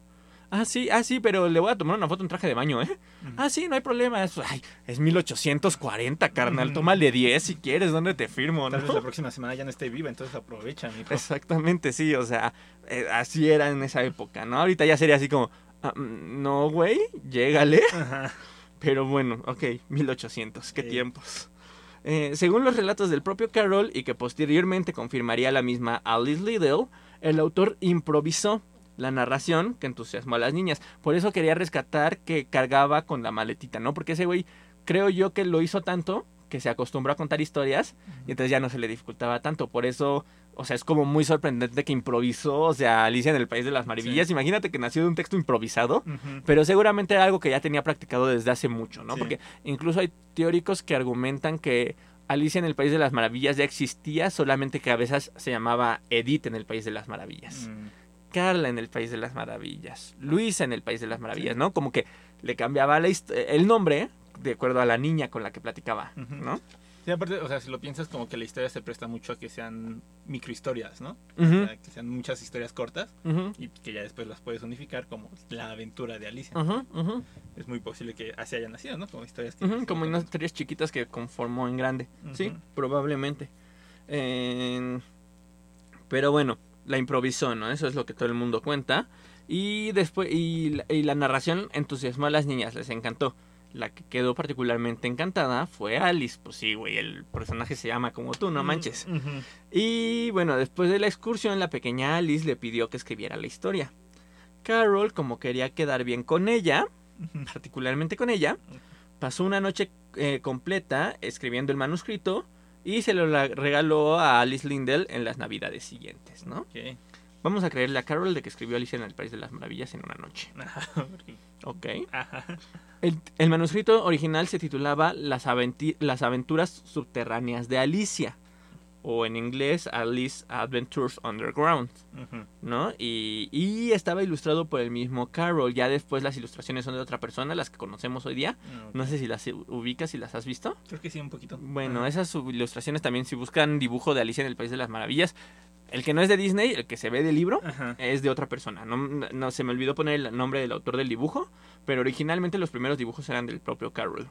Ah, sí, ah, sí, pero le voy a tomar una foto en traje de baño, ¿eh? Ujú. Ah, sí, no hay problema. Es, ay, es 1840, carnal. Ujú. Tómale 10 si quieres, ¿dónde te firmo, Tal no? vez la próxima semana ya no esté viva, entonces aprovecha, mijo. Exactamente, sí, o sea, eh, así era en esa época, ¿no? Ahorita ya sería así como, ah, mm, no, güey, llégale. Ajá. Pero bueno, ok, 1800, qué Sí. tiempos. Eh, según los relatos del propio Carroll y que posteriormente confirmaría la misma Alice Liddell, el autor improvisó la narración que entusiasmó a las niñas. Por eso quería rescatar que cargaba con la maletita, ¿no? Porque ese güey, creo yo que lo hizo tanto que se acostumbró a contar historias y entonces ya no se le dificultaba tanto. Por eso, o sea, es como muy sorprendente que improvisó, o sea, Alicia en el País de las Maravillas. Imagínate que nació de un texto improvisado. Pero seguramente era algo que ya tenía practicado desde hace mucho, ¿no? Sí. Porque incluso hay teóricos que argumentan que Alicia en el País de las Maravillas ya existía, solamente que a veces se llamaba Edith en el País de las Maravillas. Mm. Carla en el País de las Maravillas. Luisa en el País de las Maravillas, ¿no? Como que le cambiaba la el nombre de acuerdo a la niña con la que platicaba. ¿no? Sí, aparte, o sea, si lo piensas, como que la historia se presta mucho a que sean microhistorias, ¿no? Ujú, O sea, que sean muchas historias cortas y que ya después las puedes unificar como la aventura de Alicia. Es muy posible que así hayan nacido, ¿no? Como historias que... Como unas historias chiquitas que conformó en grande. Sí, probablemente. Eh, pero bueno, la improvisó, ¿no? Eso es lo que todo el mundo cuenta. Y después, y, la- y la narración entusiasmó a las niñas, les encantó. La que quedó particularmente encantada fue Alice. Pues sí, güey, el personaje se llama como tú, no manches. Ujú. Y bueno, después de la excursión, la pequeña Alice le pidió que escribiera la historia. Carol, como quería quedar bien con ella, particularmente con ella, pasó una noche eh, completa escribiendo el manuscrito y se lo regaló a Alice Lindell en las navidades siguientes, ¿no? Vamos a creerle a Carol de que escribió Alicia en el País de las Maravillas en una noche. Ajá, porque- Ok. Ajá. El, el manuscrito original se titulaba Las, Las aventuras subterráneas de Alicia. O en inglés, Alice Adventures Underground. ¿no? Y, y estaba ilustrado por el mismo Carroll. Ya después las ilustraciones son de otra persona, las que conocemos hoy día. No sé si las ubicas, si las has visto. Creo que sí, un poquito. Bueno, esas ilustraciones también, si buscan dibujo de Alicia en el País de las Maravillas, el que no es de Disney, el que se ve del libro, Ajá. es de otra persona. No, no se me olvidó poner el nombre del autor del dibujo, pero originalmente los primeros dibujos eran del propio Carroll.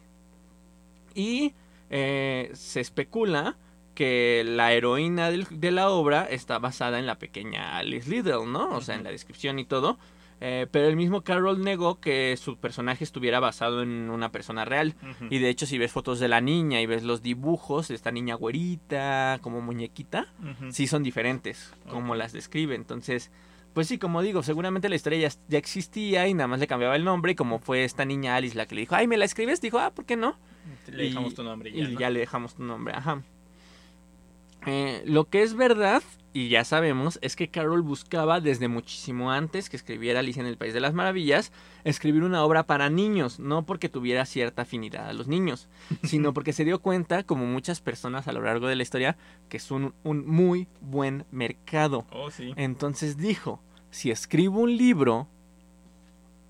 Y eh, se especula que la heroína del- de la obra está basada en la pequeña Alice Liddell, ¿no? O sea, en la descripción y todo. Eh, pero el mismo Carroll negó que su personaje estuviera basado en una persona real. Y de hecho, si ves fotos de la niña y ves los dibujos de esta niña güerita, como muñequita, sí son diferentes, como las describe. Entonces, pues sí, como digo, seguramente la historia ya, ya existía y nada más le cambiaba el nombre. Y como fue esta niña Alice la que le dijo, ay, ¿me la escribes? Dijo, ah, ¿por qué no? Le dejamos Y- tu nombre y Y ya. ¿no? ya le dejamos tu nombre, ajá. Eh, lo que es verdad, y ya sabemos, es que Carroll buscaba desde muchísimo antes que escribiera Alicia en el País de las Maravillas, escribir una obra para niños, no porque tuviera cierta afinidad a los niños, sino porque se dio cuenta, como muchas personas a lo largo de la historia, que es un, un muy buen mercado. Oh, sí. Entonces dijo, si escribo un libro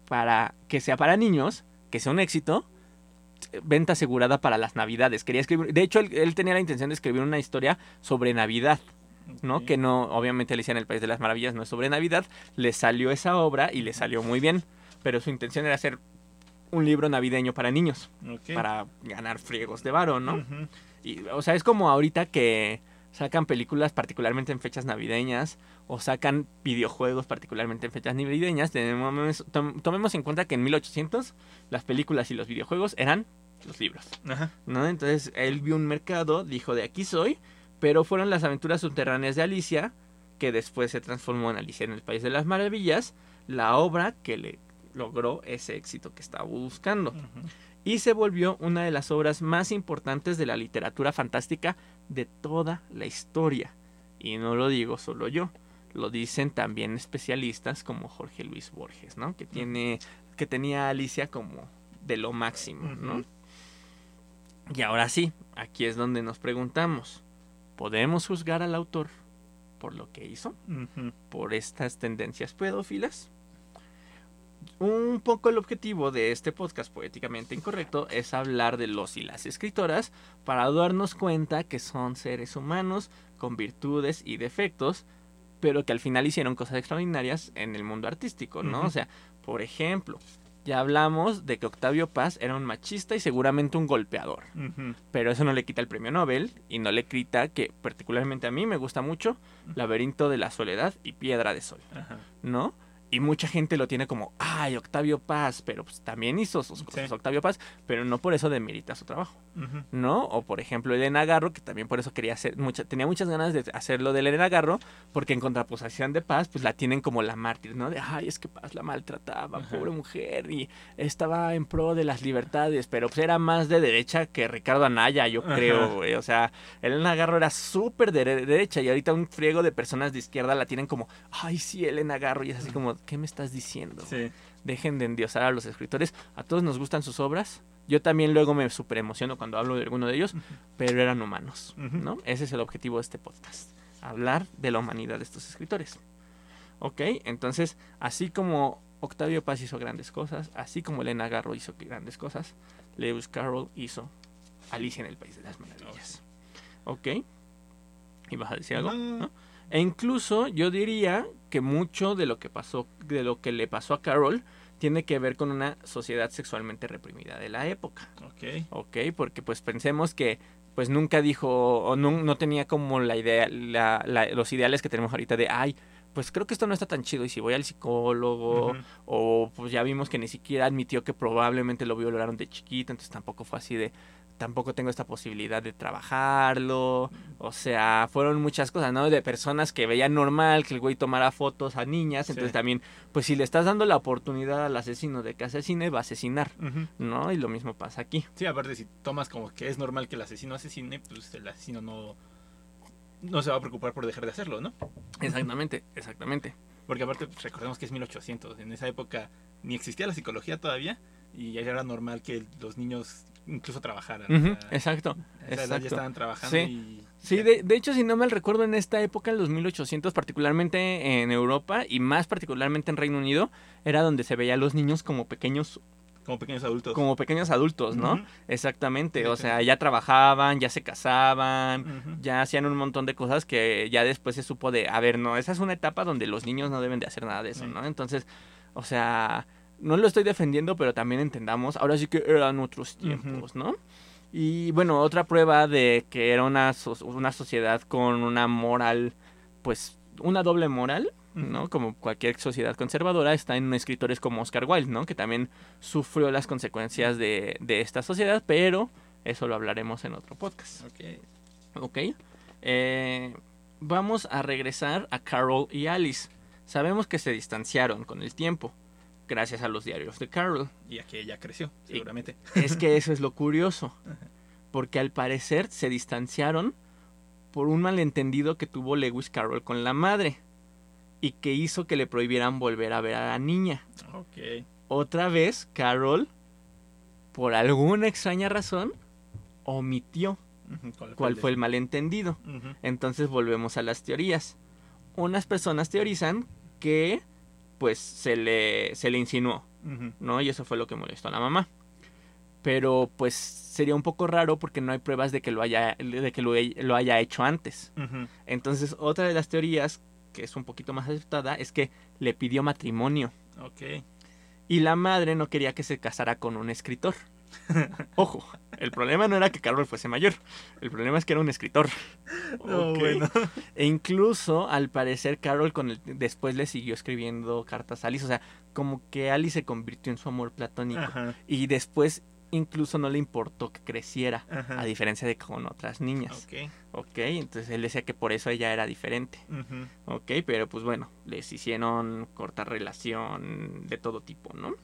para que sea para niños, que sea un éxito, venta asegurada para las navidades. Quería escribir, de hecho él, él tenía la intención de escribir una historia sobre Navidad, ¿no? Que no, obviamente Alicia en el País de las Maravillas no es sobre Navidad, le salió esa obra y le salió muy bien, pero su intención era hacer un libro navideño para niños, para ganar friegos de varo, ¿no? Y, o sea, es como ahorita que sacan películas particularmente en fechas navideñas o sacan videojuegos particularmente en fechas navideñas. Tenemos, tom- tomemos en cuenta que en 1800 las películas y los videojuegos eran los libros, Ajá. ¿no? Entonces él vio un mercado, dijo de aquí soy, pero fueron las aventuras subterráneas de Alicia que después se transformó en Alicia en el País de las Maravillas, la obra que le logró ese éxito que estaba buscando y se volvió una de las obras más importantes de la literatura fantástica de toda la historia. Y no lo digo solo yo, lo dicen también especialistas como Jorge Luis Borges, ¿no? Que tiene que tenía a Alicia como de lo máximo, ¿no? Y ahora sí, aquí es donde nos preguntamos, ¿podemos juzgar al autor por lo que hizo? Por estas tendencias pedófilas. Un poco el objetivo de este podcast poéticamente incorrecto es hablar de los y las escritoras para darnos cuenta que son seres humanos con virtudes y defectos, pero que al final hicieron cosas extraordinarias en el mundo artístico, ¿no? O sea, por ejemplo, ya hablamos de que Octavio Paz era un machista y seguramente un golpeador. Pero eso no le quita el premio Nobel y no le quita que particularmente a mí me gusta mucho Laberinto de la Soledad y Piedra de Sol. ¿no? Y mucha gente lo tiene como, ay, Octavio Paz, pero pues también hizo sus cosas Sí. Octavio Paz, pero no por eso demerita su trabajo. ¿no? O por ejemplo Elena Garro, que también por eso quería hacer, mucha, tenía muchas ganas de hacerlo de Elena Garro, porque en contraposición de Paz, pues la tienen como la mártir, ¿no? De, ay, es que Paz la maltrataba, pobre mujer, y estaba en pro de las libertades, pero pues era más de derecha que Ricardo Anaya, yo creo, güey. O sea, Elena Garro era súper de de derecha y ahorita un friego de personas de izquierda la tienen como, ay, sí, Elena Garro, y es así como, ¿qué me estás diciendo? Sí. Dejen de endiosar a los escritores. A todos nos gustan sus obras. Yo también luego me super emociono cuando hablo de alguno de ellos, pero eran humanos, Ujú. ¿no? Ese es el objetivo de este podcast, hablar de la humanidad de estos escritores. ¿Ok? Entonces, así como Octavio Paz hizo grandes cosas, así como Elena Garro hizo grandes cosas, Lewis Carroll hizo Alicia en el País de las Maravillas. ¿Ok? ¿Y vas a decir algo? No. ¿No? E incluso yo diría que mucho de lo que pasó, de lo que le pasó a Carol, tiene que ver con una sociedad sexualmente reprimida de la época. Ok. ¿ok? Porque pues pensemos que pues nunca dijo o no, no tenía como la idea, la- la- los ideales que tenemos ahorita de, ay, pues creo que esto no está tan chido y si voy al psicólogo o pues ya vimos que ni siquiera admitió que probablemente lo violaron de chiquito, entonces tampoco fue así de, tampoco tengo esta posibilidad de trabajarlo, o sea, fueron muchas cosas, ¿no? De personas que veían normal que el güey tomara fotos a niñas, Sí. entonces también, pues si le estás dando la oportunidad al asesino de que asesine, va a asesinar. ¿no? Y lo mismo pasa aquí. Sí, aparte si tomas como que es normal que el asesino asesine, pues el asesino no, no se va a preocupar por dejar de hacerlo, ¿no? Exactamente, exactamente. Porque aparte pues, recordemos que es 1800, en esa época ni existía la psicología todavía y ya era normal que los niños incluso trabajaran. o Ujú, sea, exacto, a esa edad ya exacto. estaban trabajando Sí. y... Sí, de, de hecho, si no mal recuerdo, en esta época, en los 1800, particularmente en Europa y más particularmente en Reino Unido, era donde se veía a los niños como pequeños, Como pequeños adultos. como pequeños adultos, ¿no? Exactamente, o sea, ya trabajaban, ya se casaban, ya hacían un montón de cosas que ya después se supo de, a ver, no, esa es una etapa donde los niños no deben de hacer nada de eso. ¿no? Entonces, o sea, no lo estoy defendiendo, pero también entendamos, ahora sí que eran otros tiempos, ¿no? Y bueno, otra prueba de que era una, so- una sociedad con una moral, pues, una doble moral, ¿no? Como cualquier sociedad conservadora, está en escritores como Oscar Wilde, ¿no? Que también sufrió las consecuencias de, de esta sociedad, pero eso lo hablaremos en otro podcast. Ok. ¿Ok? Eh, vamos a regresar a Carol y Alice. Sabemos que se distanciaron con el tiempo, gracias a los diarios de Carol. Y aquí ella creció, seguramente. Es que eso es lo curioso, porque al parecer se distanciaron por un malentendido que tuvo Lewis Carroll con la madre y que hizo que le prohibieran volver a ver a la niña. Ok. Otra vez, Carol, por alguna extraña razón, omitió cuál fue el malentendido. Entonces volvemos a las teorías. Unas personas teorizan que pues se le, se le insinuó. ¿no? Y eso fue lo que molestó a la mamá. Pero pues sería un poco raro porque no hay pruebas de que lo haya, de que lo, lo haya hecho antes. Entonces otra de las teorías, que es un poquito más aceptada, es que le pidió matrimonio. Ok. Y la madre no quería que se casara con un escritor. Ojo, el problema no era que Carol fuese mayor, el problema es que era un escritor. No, Ok. bueno. E incluso, al parecer, Carol con el, después le siguió escribiendo cartas a Alice. O sea, como que Alice se convirtió en su amor platónico. Ajá. Y después incluso no le importó que creciera, Ajá. a diferencia de con otras niñas. Ok. Ok, entonces él decía que por eso ella era diferente. Ujú. Ok, pero pues bueno, les hicieron cortar relación de todo tipo, ¿no?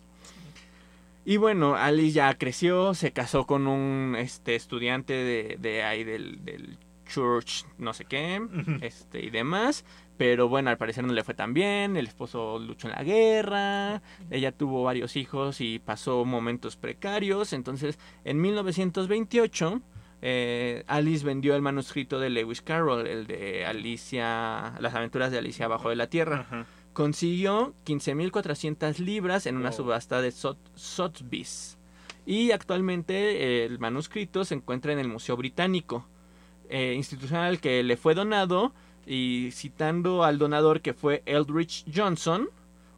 Y bueno, Alice ya creció, se casó con un este, estudiante de, de ahí del, del church, no sé qué, este y demás. Pero bueno, al parecer no le fue tan bien. El esposo luchó en la guerra. Ella tuvo varios hijos y pasó momentos precarios. Entonces, en 1928, eh, Alice vendió el manuscrito de Lewis Carroll, el de Alicia, las aventuras de Alicia abajo de la tierra. Consiguió 15.400 libras en una Wow. subasta de Sot- Sotheby's. Y actualmente el manuscrito se encuentra en el Museo Británico, eh, institución al que le fue donado. Y citando al donador que fue Eldridge Johnson,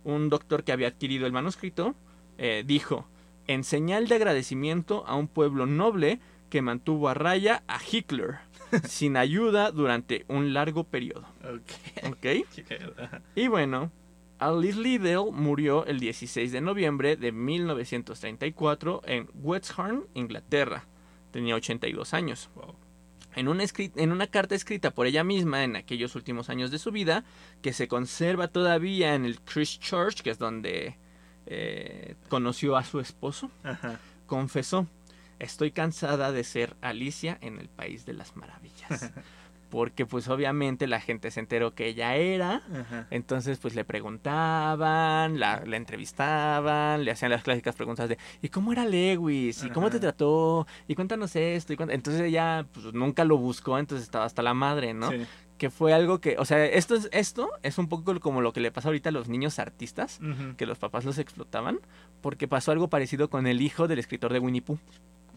un doctor que había adquirido el manuscrito, eh, dijo, en señal de agradecimiento a un pueblo noble que mantuvo a raya a Hitler, sin ayuda durante un largo periodo. Ok. Y bueno, Alice Liddell murió el 16 de noviembre de 1934 en Wexham, Inglaterra. Tenía 82 años. Wow. En una, en una carta escrita por ella misma en aquellos últimos años de su vida, que se conserva todavía en el Christchurch, que es donde eh, conoció a su esposo, Ajá. confesó, estoy cansada de ser Alicia en el País de las Maravillas. Porque pues obviamente la gente se enteró que ella era, Ajá. entonces pues le preguntaban, la, la entrevistaban, le hacían las clásicas preguntas de ¿y cómo era Lewis? ¿y cómo te trató? ¿y cuéntanos esto? ¿Y cuént-?". Entonces ella pues, nunca lo buscó, entonces estaba hasta la madre, ¿no? Sí. Que fue algo que, o sea, esto es, esto es un poco como lo que le pasa ahorita a los niños artistas, que los papás los explotaban, porque pasó algo parecido con el hijo del escritor de Winnie Pooh,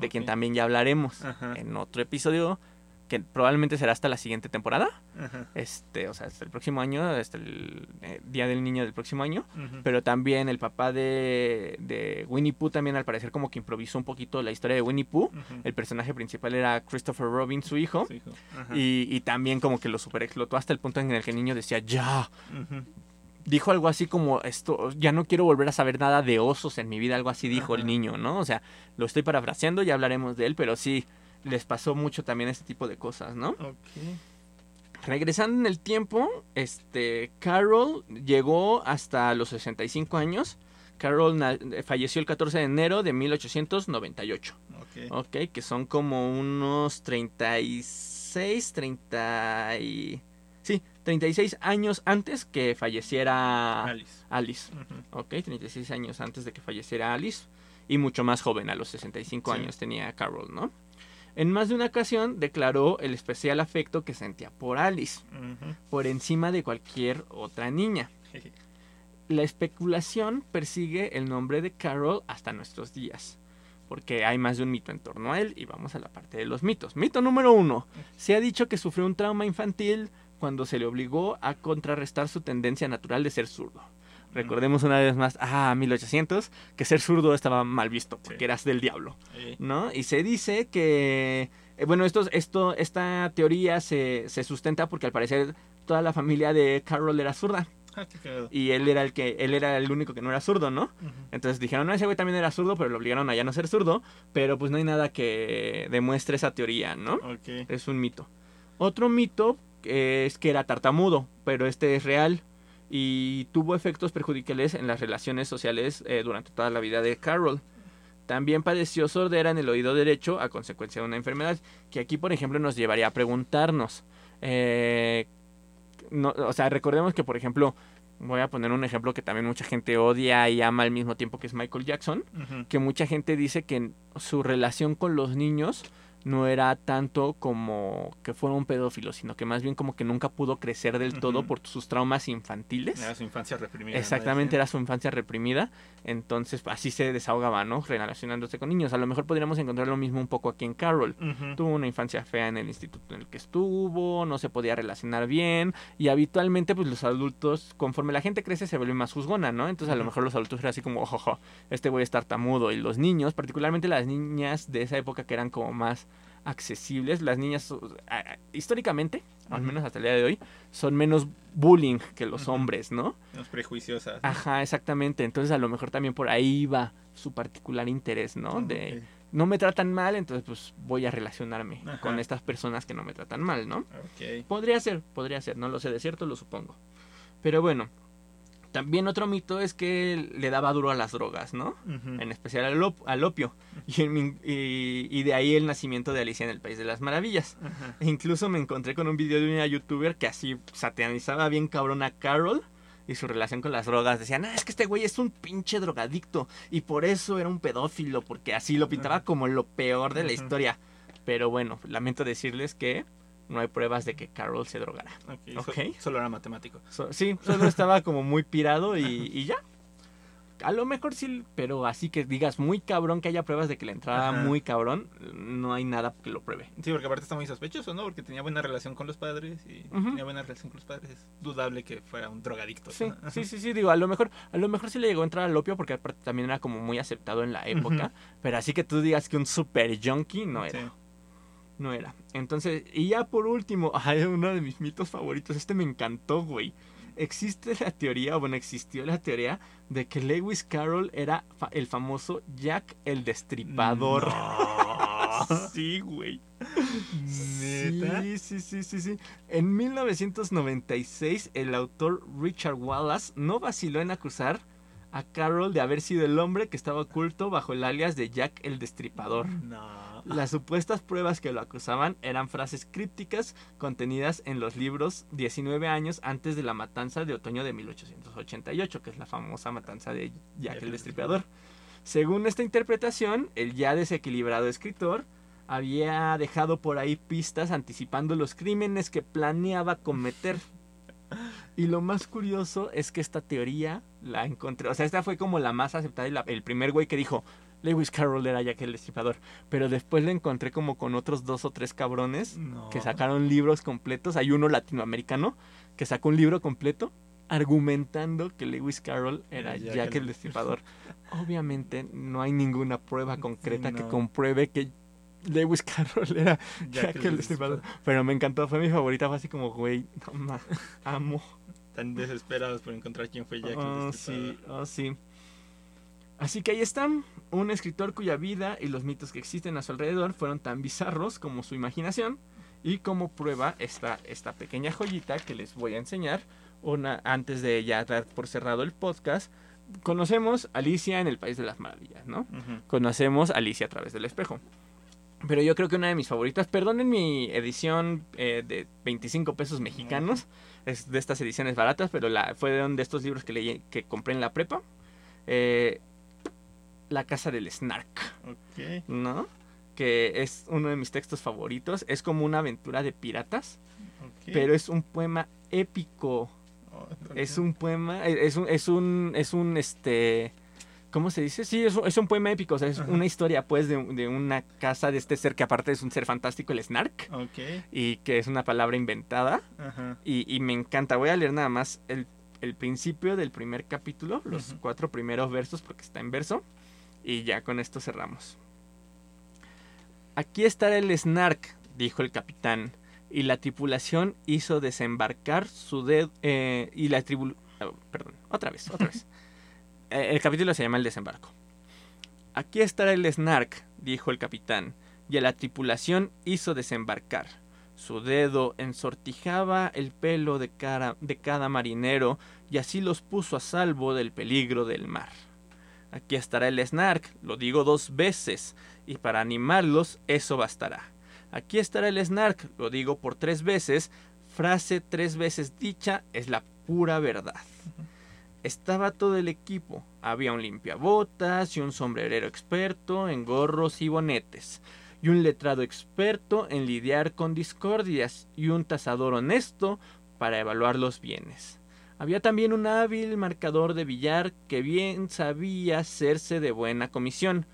de quien también ya hablaremos Ajá. en otro episodio, que probablemente será hasta la siguiente temporada, Ajá. este, o sea, hasta el próximo año, hasta el eh, Día del Niño del próximo año, pero también el papá de, de Winnie Pooh también al parecer como que improvisó un poquito la historia de Winnie Pooh, el personaje principal era Christopher Robin, su hijo, Su hijo. Ajá. y, y también como que lo super explotó hasta el punto en el que el niño decía, ya. Dijo algo así como esto, ya no quiero volver a saber nada de osos en mi vida, algo así dijo el niño, ¿no? O sea, lo estoy parafraseando, ya hablaremos de él, pero sí, les pasó mucho también este tipo de cosas, ¿no? Ok. Regresando en el tiempo, este, Carol llegó hasta los 65 años. Carol na- falleció el 14 de enero de 1898. Ok. Ok, que son como unos 36, 30 y... Sí, 36 años antes que falleciera Alice. Alice. Ujú. Ok, 36 años antes de que falleciera Alice. Y mucho más joven, a los 65 Sí. años tenía Carol, ¿no? En más de una ocasión declaró el especial afecto que sentía por Alice, por encima de cualquier otra niña. La especulación persigue el nombre de Carol hasta nuestros días, porque hay más de un mito en torno a él y vamos a la parte de los mitos. Mito número uno. Se ha dicho que sufrió un trauma infantil cuando se le obligó a contrarrestar su tendencia natural de ser zurdo. Recordemos una vez más, ah, 1800, que ser zurdo estaba mal visto, porque Sí. eras del diablo. ¿no? Y se dice que, eh, bueno, esto, esto, esta teoría se, se sustenta porque al parecer toda la familia de Carol era zurda. Ah. Y él era el que, él era el único que no era zurdo, ¿no? Entonces dijeron, no, ese güey también era zurdo, pero lo obligaron a ya no ser zurdo. Pero pues no hay nada que demuestre esa teoría, ¿no? Es un mito. Otro mito es que era tartamudo, pero este es real y tuvo efectos perjudiciales en las relaciones sociales eh, durante toda la vida de Carol. También padeció sordera en el oído derecho a consecuencia de una enfermedad, que aquí, por ejemplo, nos llevaría a preguntarnos. eh, no, o sea, recordemos que, por ejemplo, voy a poner un ejemplo que también mucha gente odia y ama al mismo tiempo que es Michael Jackson que mucha gente dice que su relación con los niños no era tanto como que fuera un pedófilo, sino que más bien como que nunca pudo crecer del todo por sus traumas infantiles. Era su infancia reprimida. Exactamente, era su infancia reprimida, entonces así se desahogaba, ¿no? Relacionándose con niños. A lo mejor podríamos encontrar lo mismo un poco aquí en Carol. Tuvo una infancia fea en el instituto en el que estuvo, no se podía relacionar bien y habitualmente pues los adultos, conforme la gente crece se vuelve más juzgona, ¿no? Entonces a lo mejor los adultos eran así como, ojo, este güey es tartamudo y los niños, particularmente las niñas de esa época que eran como más accesibles, las niñas uh, históricamente, al menos hasta el día de hoy, son menos bullying que los hombres, ¿no? Menos prejuiciosas. Ajá, exactamente. Entonces a lo mejor también por ahí va su particular interés, ¿no? Ah, De no me tratan mal, entonces pues voy a relacionarme Ajá. con estas personas que no me tratan mal, ¿no? Ok. Podría ser, podría ser, no lo sé de cierto, lo supongo. Pero bueno, también otro mito es que le daba duro a las drogas, ¿no? En especial al, op- al opio. Y, en mi- y- y de ahí el nacimiento de Alicia en el País de las Maravillas. E incluso me encontré con un video de una youtuber que así satanizaba bien cabrón a Carol y su relación con las drogas. Decían, ah, es que este güey es un pinche drogadicto y por eso era un pedófilo, porque así lo pintaba como lo peor de la historia. Pero bueno, lamento decirles que no hay pruebas de que Carol se drogara. Ok, so- Ok. solo era matemático. So- sí, solo estaba como muy pirado y, y ya. A lo mejor sí, pero así que digas muy cabrón que haya pruebas de que le entraba Ajá. muy cabrón, no hay nada que lo pruebe. Sí, porque aparte está muy sospechoso, ¿no? Porque tenía buena relación con los padres y tenía buena relación con los padres. Es dudable que fuera un drogadicto. Sí, sí, sí, digo, a lo mejor, a lo mejor sí le llegó a entrar al opio porque aparte también era como muy aceptado en la época, pero así que tú digas que un super junkie no era, Sí. No era. Entonces, y ya por último, ay, uno de mis mitos favoritos, este me encantó, güey. Existe la teoría, o bueno, existió la teoría de que Lewis Carroll era fa- el famoso Jack el Destripador. No. sí, güey. ¿Neta? Sí, sí, sí, sí, sí. En 1996, el autor Richard Wallace no vaciló en acusar a Carroll de haber sido el hombre que estaba oculto bajo el alias de Jack el Destripador. No. Las supuestas pruebas que lo acusaban eran frases crípticas contenidas en los libros 19 años antes de la matanza de otoño de 1888, que es la famosa matanza de Jack el Destripador. Según esta interpretación, el ya desequilibrado escritor había dejado por ahí pistas anticipando los crímenes que planeaba cometer. Y lo más curioso es que esta teoría la encontré, o sea, esta fue como la más aceptada y la- el primer güey que dijo, Lewis Carroll era Jack el Destripador. Pero después la encontré como con otros dos o tres cabrones No. que sacaron libros completos. Hay uno latinoamericano que sacó un libro completo argumentando que Lewis Carroll era Jack, Jack el Destripador. Obviamente no hay ninguna prueba concreta que compruebe que Lewis Carroll era Jack Jack, el Destripador. Pero me encantó, fue mi favorita, fue así como, güey, no ma, amo. Tan desesperados por encontrar quién fue Jack. el Oh, sí, Destripador. oh, sí. Así que ahí están, un escritor cuya vida y los mitos que existen a su alrededor fueron tan bizarros como su imaginación. Y como prueba está esta pequeña joyita que les voy a enseñar. Una, antes de ya dar por cerrado el podcast, conocemos a Alicia en el País de las Maravillas, ¿no? Conocemos a Alicia a través del espejo. Pero yo creo que una de mis favoritas, perdonen mi edición eh, de 25 pesos mexicanos, es de estas ediciones baratas, pero la, fue de, un de estos libros que leí, que compré en la prepa. Eh, la casa del Snark, Ok. ¿no? Que es uno de mis textos favoritos. Es como una aventura de piratas, pero es un poema épico. Oh, Es un poema, eh, es un, es un, es un, este, ¿cómo se dice? Sí, es un, es un poema épico, o sea, es Ajá. una historia, pues, de, de una casa de este ser que aparte es un ser fantástico, el Snark, Ok. y que es una palabra inventada, Ajá. y, y me encanta. Voy a leer nada más el, el principio del primer capítulo, los cuatro primeros versos, porque está en verso, y ya con esto cerramos. Aquí estará el Snark, dijo el capitán, y la tripulación hizo desembarcar su dedo, y la tribu- oh, perdón, otra vez, otra vez. Eh, el capítulo se llama El desembarco. Aquí estará el Snark, dijo el capitán, y a la tripulación hizo desembarcar. Su dedo ensortijaba el pelo de, cara, de cada marinero y así los puso a salvo del peligro del mar. Aquí estará el Snark, lo digo dos veces, y para animarlos eso bastará. Aquí estará el Snark, lo digo por tres veces, frase tres veces dicha es la pura verdad. Estaba todo el equipo. Había un limpiabotas y un sombrerero experto en gorros y bonetes, y un letrado experto en lidiar con discordias, y un tasador honesto para evaluar los bienes. Había también un hábil marcador de billar que bien sabía hacerse de buena comisión,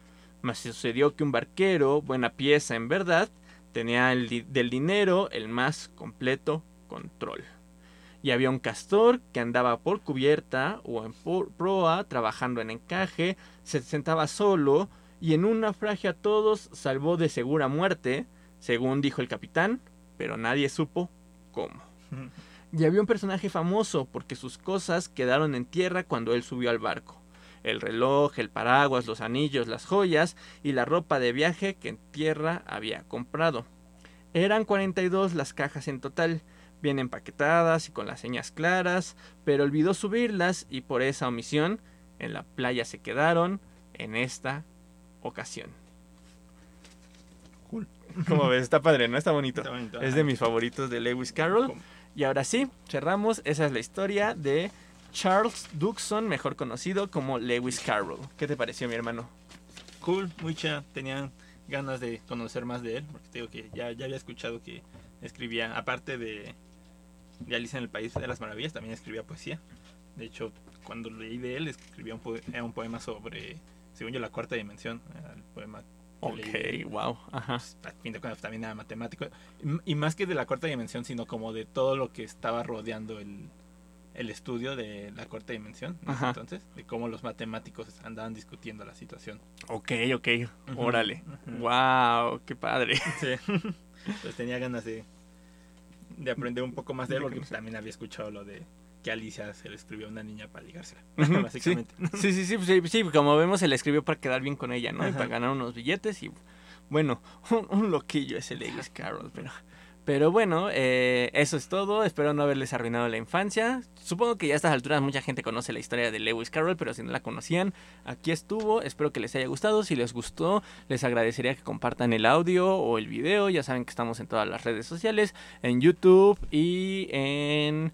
mas sucedió que un barquero, buena pieza en verdad, tenía del dinero el más completo control y había un castor que andaba por cubierta o en proa trabajando en encaje, se sentaba solo y en un naufragio a todos salvó de segura muerte, según dijo el capitán, pero nadie supo cómo. Y había un personaje famoso porque sus cosas quedaron en tierra cuando él subió al barco. El reloj, el paraguas, los anillos, las joyas y la ropa de viaje que en tierra había comprado. Eran 42 las cajas en total, bien empaquetadas y con las señas claras, pero olvidó subirlas y por esa omisión en la playa se quedaron en esta ocasión. Cool. Como ves, está padre, ¿no? Está bonito. Está bonito, es de mis favoritos de Lewis Carroll. Y ahora sí, cerramos. Esa es la historia de Charles Duxon, mejor conocido como Lewis Carroll. ¿Qué te pareció, mi hermano? Cool, mucha. Tenían ganas de conocer más de él, porque te digo que ya, ya había escuchado que escribía, aparte de, de Alicia en el País de las Maravillas, también escribía poesía. De hecho, cuando leí de él, escribía un, era un poema sobre, según yo, la cuarta dimensión. el poema leí. Ok, wow. Ajá. Pues, a fin de cuentas también era matemático. Y, más que de la cuarta dimensión, sino como de todo lo que estaba rodeando el, el estudio de la cuarta dimensión. Ajá. Entonces, de cómo los matemáticos andaban discutiendo la situación. Ok, ok. Órale. ujú. Wow, qué padre. Sí. Entonces tenía ganas de, de aprender un poco más de él, porque también había escuchado lo de que Alicia se le escribió a una niña para ligársela. Básicamente. Sí, sí, sí, pues, sí, sí, como vemos, se le escribió para quedar bien con ella, ¿no? Y para ganar unos billetes y, bueno, un, un loquillo ese Lewis Carroll, pero... Pero bueno, eh, eso es todo. Espero no haberles arruinado la infancia. Supongo que ya a estas alturas mucha gente conoce la historia de Lewis Carroll, pero si no la conocían, aquí estuvo. Espero que les haya gustado. Si les gustó, les agradecería que compartan el audio o el video. Ya saben que estamos en todas las redes sociales, en YouTube y en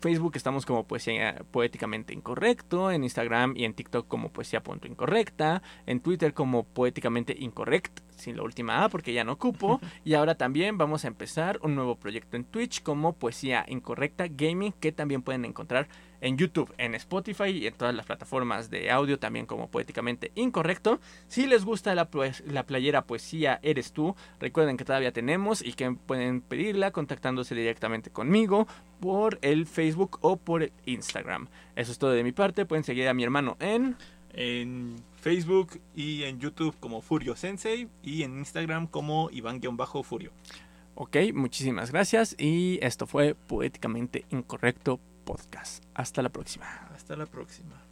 Facebook estamos como Poesía Poéticamente Incorrecto, en Instagram y en TikTok como Poesía.incorrecta, en Twitter como Poéticamente Incorrect, sin la última A porque ya no ocupo, y ahora también vamos a empezar un nuevo proyecto en Twitch como Poesía Incorrecta Gaming que también pueden encontrar en YouTube, en Spotify y en todas las plataformas de audio también como Poéticamente Incorrecto. Si les gusta la, pues- la playera Poesía Eres tú, recuerden que todavía tenemos y que pueden pedirla contactándose directamente conmigo por el Facebook o por el Instagram. Eso es todo de mi parte. Pueden seguir a mi hermano en... En Facebook y en YouTube como Furio Sensei y en Instagram como Iván-Furio. Ok, muchísimas gracias y esto fue Poéticamente Incorrecto Podcast. Hasta la próxima. Hasta la próxima.